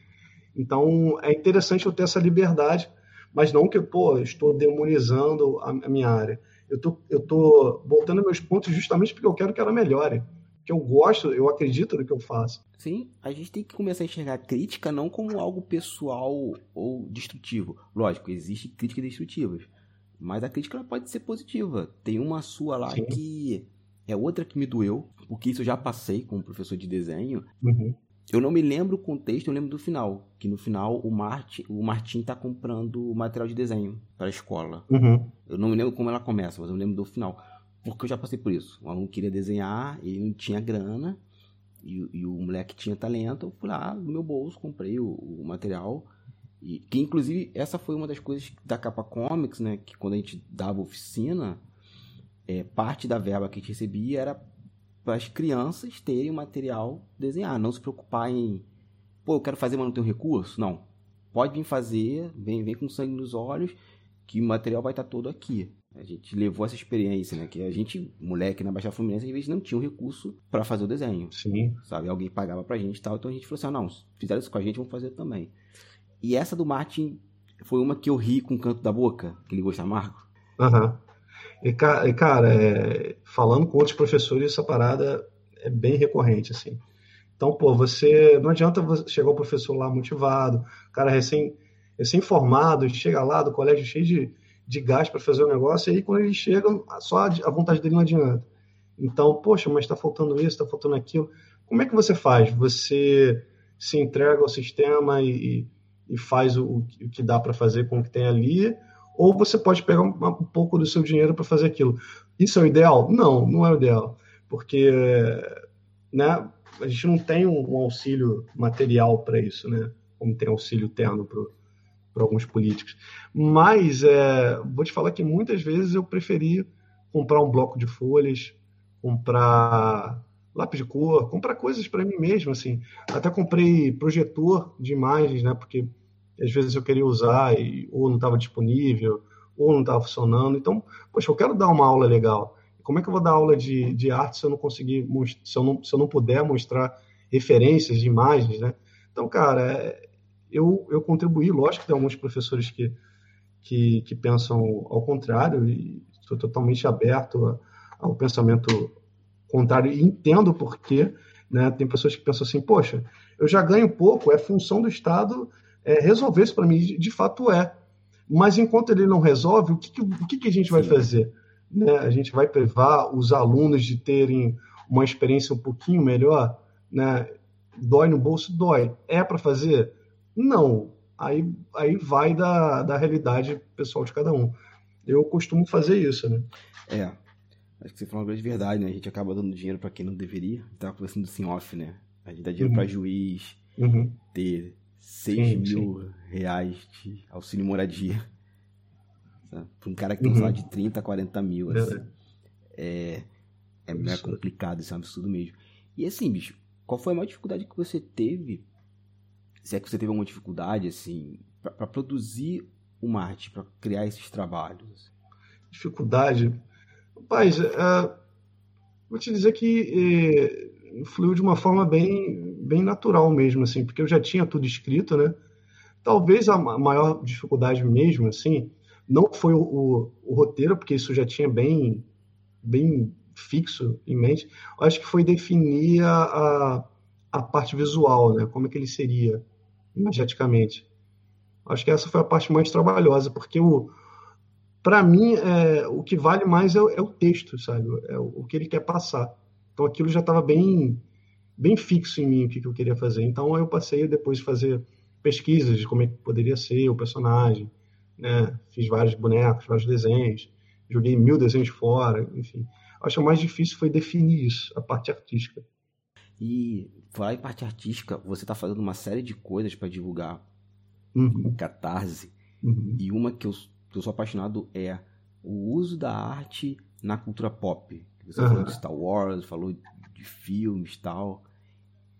Então, é interessante eu ter essa liberdade, mas não que, pô, estou demonizando a, a minha área. Eu tô, eu tô botando meus pontos justamente porque eu quero que ela melhore que eu gosto, eu acredito no que eu faço. Sim, a gente tem que começar a enxergar a crítica não como algo pessoal ou destrutivo. Lógico, existem críticas destrutivas, mas a crítica pode ser positiva. Tem uma sua lá Sim. que é outra que me doeu, porque isso eu já passei como professor de desenho. Uhum. Eu não me lembro o contexto, eu lembro do final. Que no final o Martin, o Martin tá comprando material de desenho para a escola. Uhum. Eu não me lembro como ela começa, mas eu lembro do final. Porque eu já passei por isso. Um aluno queria desenhar, ele não tinha grana, e, e o moleque tinha talento. Eu fui lá no meu bolso, comprei o, o, material. E, que inclusive essa foi uma das coisas da Capa Comics, né? Que quando a gente dava oficina, é, parte da verba que a gente recebia era para as crianças terem o material desenhar, não se preocupar em, pô, eu quero fazer, mas não tenho recurso. Não. Pode vir fazer, vem, vem com sangue nos olhos, que o material vai estar todo aqui. A gente levou essa experiência, né? Que a gente, moleque na Baixada Fluminense, às vezes não tinha o um recurso para fazer o desenho. Sim. Sabe? Alguém pagava pra gente e tal. Então a gente falou assim: ah, não, fizeram isso com a gente, vamos fazer também. E essa do Martin foi uma que eu ri com o canto da boca, aquele gosto amargo. Aham. Uhum. E, cara, é, falando com outros professores, essa parada é bem recorrente, assim. Então, pô, você. Não adianta chegar o professor lá motivado, cara recém, recém-formado, chega lá do colégio cheio de de gás para fazer o negócio, e aí quando eles chegam, só a vontade dele não adianta. Então, poxa, mas está faltando isso, está faltando aquilo. Como é que você faz? Você se entrega ao sistema e, e faz o, o, que dá para fazer com o que tem ali, ou você pode pegar um, um pouco do seu dinheiro para fazer aquilo. Isso é o ideal? Não, não é o ideal, porque né, a gente não tem um, um auxílio material para isso, né? Como tem auxílio terno para para alguns políticos. Mas é, vou te falar que muitas vezes eu preferi comprar um bloco de folhas, comprar lápis de cor, comprar coisas para mim mesmo, assim. Até comprei projetor de imagens, né? Porque às vezes eu queria usar e ou não estava disponível, ou não estava funcionando. Então, poxa, eu quero dar uma aula legal. Como é que eu vou dar aula de, de arte se eu não conseguir, se eu não, se eu não puder mostrar referências de imagens, né? Então, cara, é, eu, eu contribuí, lógico que tem alguns professores que, que, que pensam ao contrário, e estou totalmente aberto ao pensamento contrário e entendo por quê. Né? Tem pessoas que pensam assim, poxa, eu já ganho pouco, é função do Estado é, resolver isso para mim. De, de, fato é. Mas enquanto ele não resolve, o que, que o que, que a gente Sim. vai fazer? Né? A gente vai privar os alunos de terem uma experiência um pouquinho melhor? Né? Dói no bolso? Dói. É para fazer? Não. Aí, aí vai da, da realidade pessoal de cada um. Eu costumo fazer isso, né? É. Acho que você falou uma grande verdade, né? A gente acaba dando dinheiro para quem não deveria. Tava conversando assim off, né? A gente dá dinheiro uhum. para juiz uhum. ter 6 sim, mil sim. reais de auxílio moradia. Para um cara que tem um uhum. salário de 30, 40 mil. Assim. É, é meio complicado, isso é um absurdo mesmo. E assim, bicho, qual foi a maior dificuldade que você teve se é que você teve alguma dificuldade, assim, para produzir uma arte, para criar esses trabalhos? Dificuldade? Rapaz, é, vou te dizer que é, fluiu de uma forma bem, bem natural mesmo, assim, porque eu já tinha tudo escrito, né? Talvez a maior dificuldade mesmo, assim, não foi o, o, o roteiro, porque isso já tinha bem, bem fixo em mente. Eu acho que foi definir a, a, a parte visual, né? Como é que ele seria imageticamente. Acho que essa foi a parte mais trabalhosa, porque o para mim é, o que vale mais é, é, o texto, sabe? É o, o que ele quer passar. Então aquilo já estava bem bem fixo em mim o que, que eu queria fazer. Então eu passei depois a fazer pesquisas de como é que poderia ser o personagem, né? Fiz vários bonecos, vários desenhos, joguei mil desenhos fora, enfim. Acho que o mais difícil foi definir isso, a parte artística. E falar em parte artística, você está fazendo uma série de coisas para divulgar uhum. Catarse. Uhum. E uma que eu, que eu sou apaixonado é o uso da arte na cultura pop. Você uhum. falou de Star Wars, falou de filmes e tal.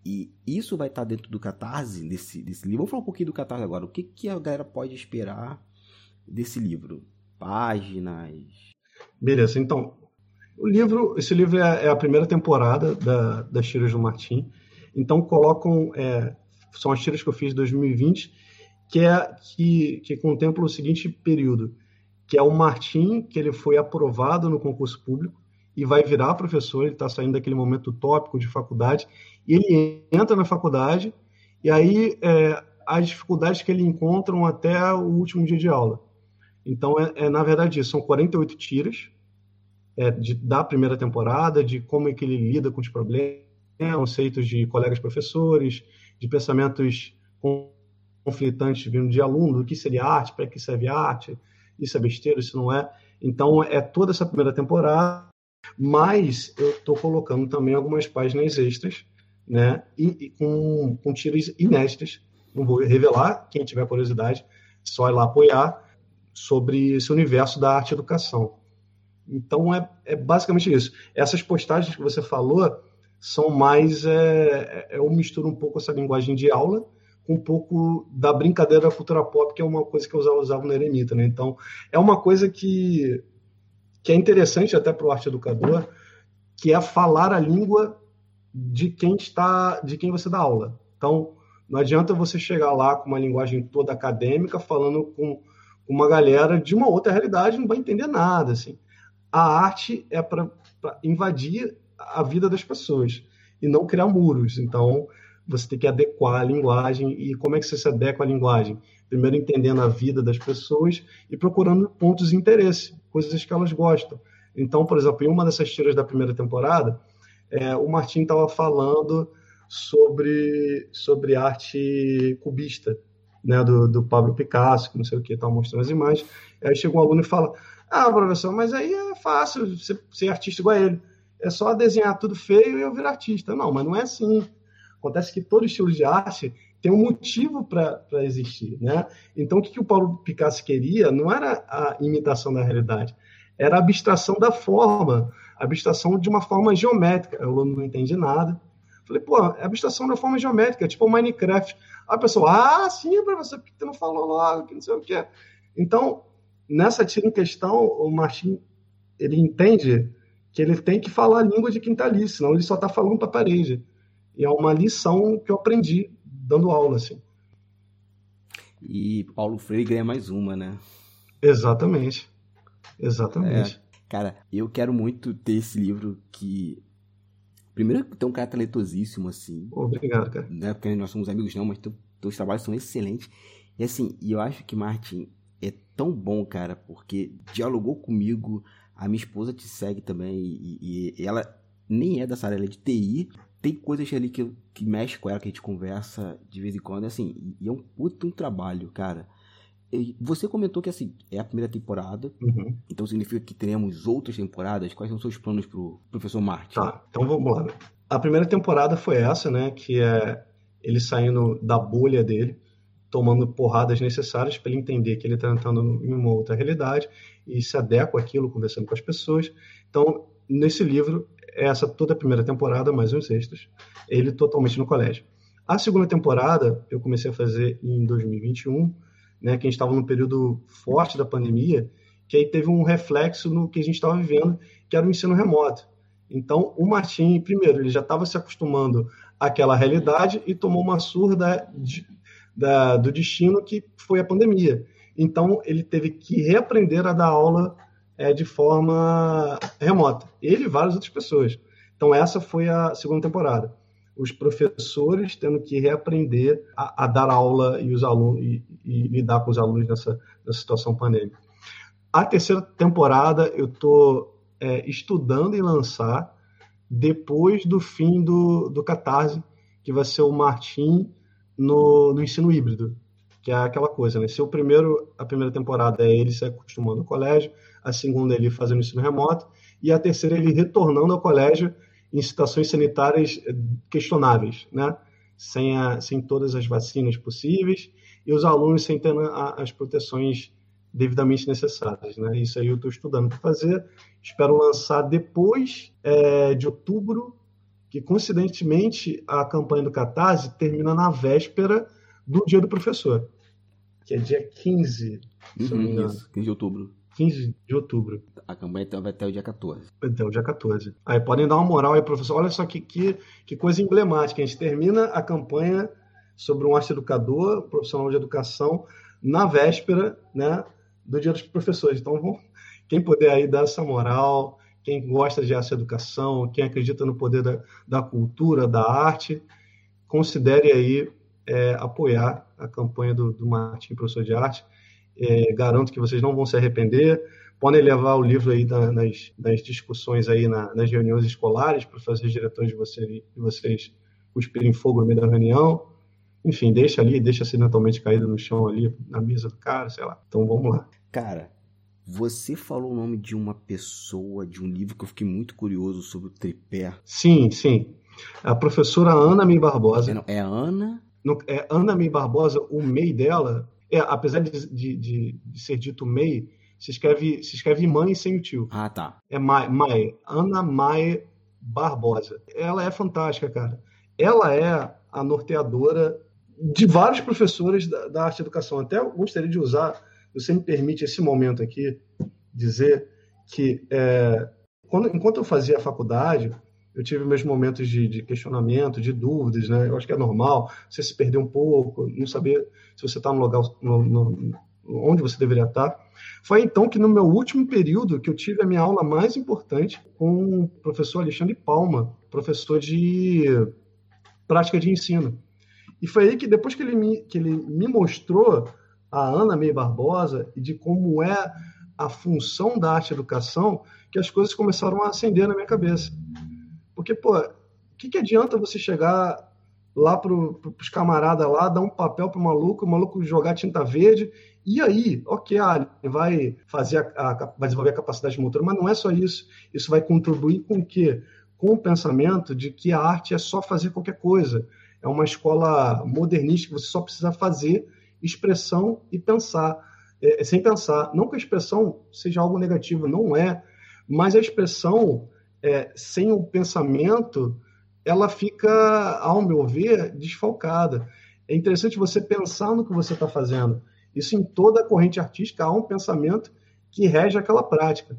E isso vai estar dentro do Catarse, desse, desse livro. Vamos falar um pouquinho do Catarse agora. O que, que a galera pode esperar desse livro? Páginas? Beleza, então. O livro, esse livro é, é a primeira temporada da, das tiras do Martim. Então colocam, é, são as tiras que eu fiz em 2020, que é que, que contempla o seguinte período, que é o Martim, que ele foi aprovado no concurso público e vai virar professor, ele está saindo daquele momento tópico de faculdade, e ele entra na faculdade, e aí é, as dificuldades que ele encontra até o último dia de aula. Então, é, é na verdade isso, são 48 tiras é, de, da primeira temporada, de como é que ele lida com os problemas, conceitos de colegas professores, de pensamentos conflitantes vindo de aluno, do que seria arte, para que serve arte, isso é besteira, isso não é. Então, é toda essa primeira temporada, mas eu estou colocando também algumas páginas extras, né, e, e com, com tiras inéditas. Não vou revelar, quem tiver curiosidade, só ir lá apoiar sobre esse universo da arte e educação. Então, é, é basicamente isso. Essas postagens que você falou são mais. É, é, eu misturo um pouco essa linguagem de aula com um pouco da brincadeira da cultura pop, que é uma coisa que eu usava, usava no Eremita. Né? Então, é uma coisa que, que é interessante até para o arte educador, que é falar a língua de quem está, de quem você dá aula. Então, não adianta você chegar lá com uma linguagem toda acadêmica, falando com uma galera de uma outra realidade, não vai entender nada. Assim. A arte é para invadir a vida das pessoas e não criar muros. Então, você tem que adequar a linguagem. E como é que você se adequa à linguagem? Primeiro, entendendo a vida das pessoas e procurando pontos de interesse, coisas que elas gostam. Então, por exemplo, em uma dessas tiras da primeira temporada, é, o Martin estava falando sobre, sobre arte cubista, né, do, do Pablo Picasso, que não sei o que, estava mostrando as imagens. Aí chega um aluno e fala: Ah, professor, mas aí é fácil ser, ser artista igual a ele. É só desenhar tudo feio e eu virar artista. Não, mas não é assim. Acontece que todo estilo de arte tem um motivo para existir, né? Então, o que, que o Paulo Picasso queria não era a imitação da realidade, era a abstração da forma, a abstração de uma forma geométrica. Aluno não entende nada. Falei, pô, é abstração da forma geométrica, tipo o Minecraft. A pessoa, ah, sim, professor, por que você não falou logo, que não sei o que. Então, nessa tira em questão, o Martin, ele entende que ele tem que falar a língua de quem está ali, senão ele só está falando para a parede. E é uma lição que eu aprendi dando aula, assim. E Paulo Freire ganha mais uma, né? Exatamente. Exatamente. É. Cara, eu quero muito ter esse livro que. Primeiro, tem um cara talentosíssimo, assim. Obrigado, cara. Não é porque nós somos amigos, não, mas teu, teus trabalhos são excelentes. E assim, eu acho que Martin é tão bom, cara, porque dialogou comigo. A minha esposa te segue também. E, e ela nem é dessa área, ela é de TI tem coisas ali que, que mexe com ela, que a gente conversa de vez em quando, assim, e é um puto um trabalho, cara. E você comentou que, assim, é a primeira temporada, uhum. então significa que teremos outras temporadas. Quais são os seus planos pro professor Martin? Tá, então vamos lá. A primeira temporada foi essa, né, que é ele saindo da bolha dele, tomando porradas necessárias para ele entender que ele está entrando em uma outra realidade e se adequa àquilo, conversando com as pessoas. Então, nesse livro, essa toda a primeira temporada, mais uns extras, ele totalmente no colégio. A segunda temporada eu comecei a fazer em 2021, né, que a gente estava num período forte da pandemia, que aí teve um reflexo no que a gente estava vivendo, que era o ensino remoto. Então, o Martim, primeiro, ele já estava se acostumando àquela realidade e tomou uma surda de, da, do destino que foi a pandemia. Então, ele teve que reaprender a dar aula é, de forma remota. Ele e várias outras pessoas. Então, essa foi a segunda temporada. Os professores tendo que reaprender a, a dar aula e, os alunos, e, e, lidar com os alunos nessa, nessa situação pandêmica. A terceira temporada eu estou é, estudando e lançar depois do fim do, do Catarse, que vai ser o Martim no, no ensino híbrido, que é aquela coisa, né? Se o primeiro, a primeira temporada é ele se acostumando ao colégio, a segunda ele fazendo ensino remoto, e a terceira ele retornando ao colégio em situações sanitárias eh, questionáveis, né? Sem, a, sem todas as vacinas possíveis e os alunos sem ter as proteções devidamente necessárias, né? Isso aí eu estou estudando para fazer. Espero lançar depois é, de outubro, que coincidentemente a campanha do Catarse termina na véspera do dia do professor, que é dia 15, uhum, se não me uhum, engano. Isso, 15 de outubro. 15 de outubro. A campanha então vai até o dia 14. Até o dia 14. Aí podem dar uma moral aí, professor. Olha só que, que, que coisa emblemática. A gente termina a campanha sobre um arte educador, profissional de educação, na véspera né, do Dia dos Professores. Então, quem puder aí dar essa moral, quem gosta de arte educação, quem acredita no poder da, da cultura, da arte, considere aí é, apoiar a campanha do, do professor de arte. É, garanto que vocês não vão se arrepender. Podem levar o livro aí nas, nas, discussões aí na, nas reuniões escolares para fazer os diretores de, de vocês cuspirem fogo no meio da reunião. Enfim, deixa ali, deixa acidentalmente caído no chão ali, na mesa do cara, sei lá. Então vamos lá. Cara, você falou o nome de uma pessoa, de um livro que eu fiquei muito curioso sobre o tripé. Sim, sim. A professora Ana Mi Barbosa. É, não, é Ana no, é, Ana May Barbosa, o MEI dela, é, apesar de, de, de, de, ser dito MEI, se escreve, se escreve mãe sem o tio. Ah, tá. É Mai, Mai, Ana Mai Barbosa. Ela é fantástica, cara. Ela é a norteadora de vários professores da, da arte e educação. Até eu gostaria de usar, você me permite esse momento aqui, dizer que é, quando, enquanto eu fazia a faculdade, eu tive meus momentos de, de, questionamento, de dúvidas, né? Eu acho que é normal você se perder um pouco, não saber se você está no lugar no, no, onde você deveria estar. Foi então que no meu último período que eu tive a minha aula mais importante com o professor Alexandre Palma, professor de prática de ensino. E foi aí que depois que ele me, que ele me mostrou a Ana Meio Barbosa e de como é a função da arte educação, que as coisas começaram a acender na minha cabeça. Porque, pô, o que, que adianta você chegar lá para os camaradas lá, dar um papel para o maluco, o maluco jogar tinta verde, e aí, ok, ah, vai fazer a, a, vai desenvolver a capacidade motora, mas não é só isso. Isso vai contribuir com o quê? Com o pensamento de que a arte é só fazer qualquer coisa. É uma escola modernista que você só precisa fazer expressão e pensar. É, é sem pensar. Não que a expressão seja algo negativo, não é. Mas a expressão é, sem o pensamento, ela fica, ao meu ver, desfalcada. É interessante você pensar no que você está fazendo. Isso em toda a corrente artística há um pensamento que rege aquela prática.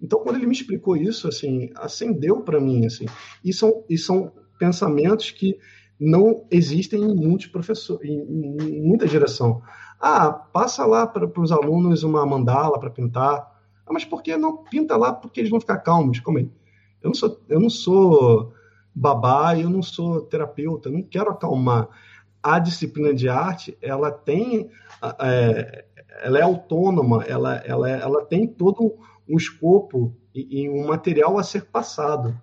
Então, quando ele me explicou isso, assim, acendeu para mim, assim. E são, e são pensamentos que não existem em muitos professores, em, em muita geração. Ah, passa lá para os alunos uma mandala para pintar. Ah, mas por que não pinta lá? Porque eles vão ficar calmos. Como é? Eu não sou, eu não sou babá, eu não sou terapeuta, eu não quero acalmar. A disciplina de arte, ela tem, é, ela é autônoma, ela, ela, ela tem todo um escopo e, e um material a ser passado.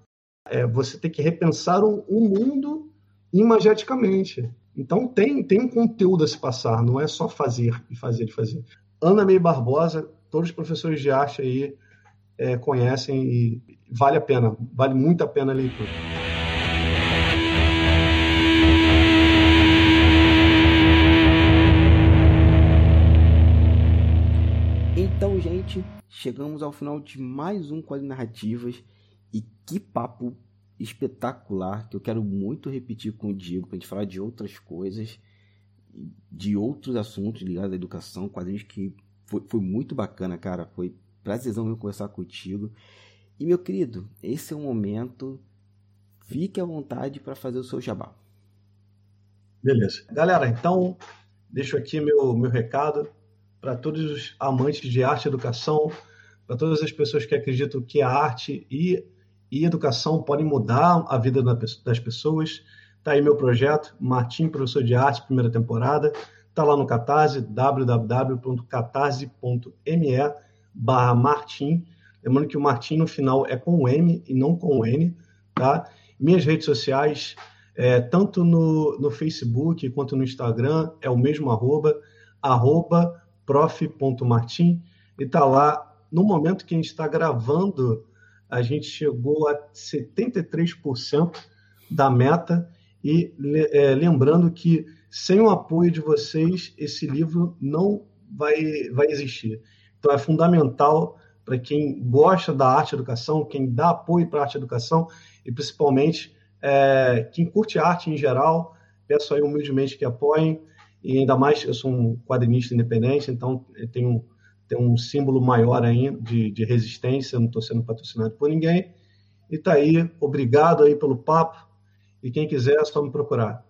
É, você tem que repensar o, o mundo imageticamente. Então tem, tem um conteúdo a se passar, não é só fazer e fazer e fazer. Ana May Barbosa, todos os professores de arte aí é, conhecem e vale a pena, vale muito a pena a leitura. Então, gente, chegamos ao final de mais um Quadro Narrativas e que papo espetacular que eu quero muito repetir com o Diego para a gente falar de outras coisas, de outros assuntos ligados à educação, quadrinhos que foi, foi muito bacana, cara, foi prazerzão conversar contigo. E meu querido, esse é o momento. Fique à vontade para fazer o seu jabá. Beleza. Galera, então deixo aqui meu, meu recado para todos os amantes de arte e educação, para todas as pessoas que acreditam que a arte e, e educação podem mudar a vida das pessoas. Está aí meu projeto, Martim Professor de Arte, primeira temporada. Está lá no Catarse, www.catarse.me barra Martim. Lembrando que o Martim no final é com o M e não com o N, tá? Minhas redes sociais, é, tanto no, no Facebook quanto no Instagram, é o mesmo arroba, arroba prof.martim, e está lá. No momento que a gente está gravando, a gente chegou a 73% da meta, e é, lembrando que sem o apoio de vocês, esse livro não vai, vai existir. Então é fundamental para quem gosta da arte educação, quem dá apoio para a arte educação e principalmente é, quem curte arte em geral, peço aí humildemente que apoiem. E ainda mais, eu sou um quadrinista independente, então tem um, tem um símbolo maior ainda de, de resistência, não estou sendo patrocinado por ninguém. E tá aí, obrigado aí pelo papo. E quem quiser é só me procurar.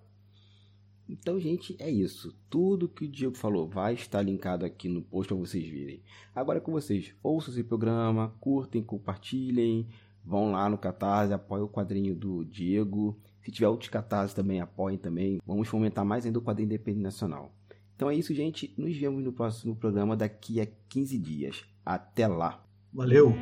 Então, gente, é isso. Tudo que o Diego falou vai estar linkado aqui no post para vocês virem. Agora é com vocês. Ouçam esse programa, curtem, compartilhem, vão lá no Catarse, apoiem o quadrinho do Diego. Se tiver outros catarses também, apoiem também. Vamos fomentar mais ainda o quadrinho independente nacional. Então é isso, gente. Nos vemos no próximo programa daqui a 15 dias. Até lá. Valeu!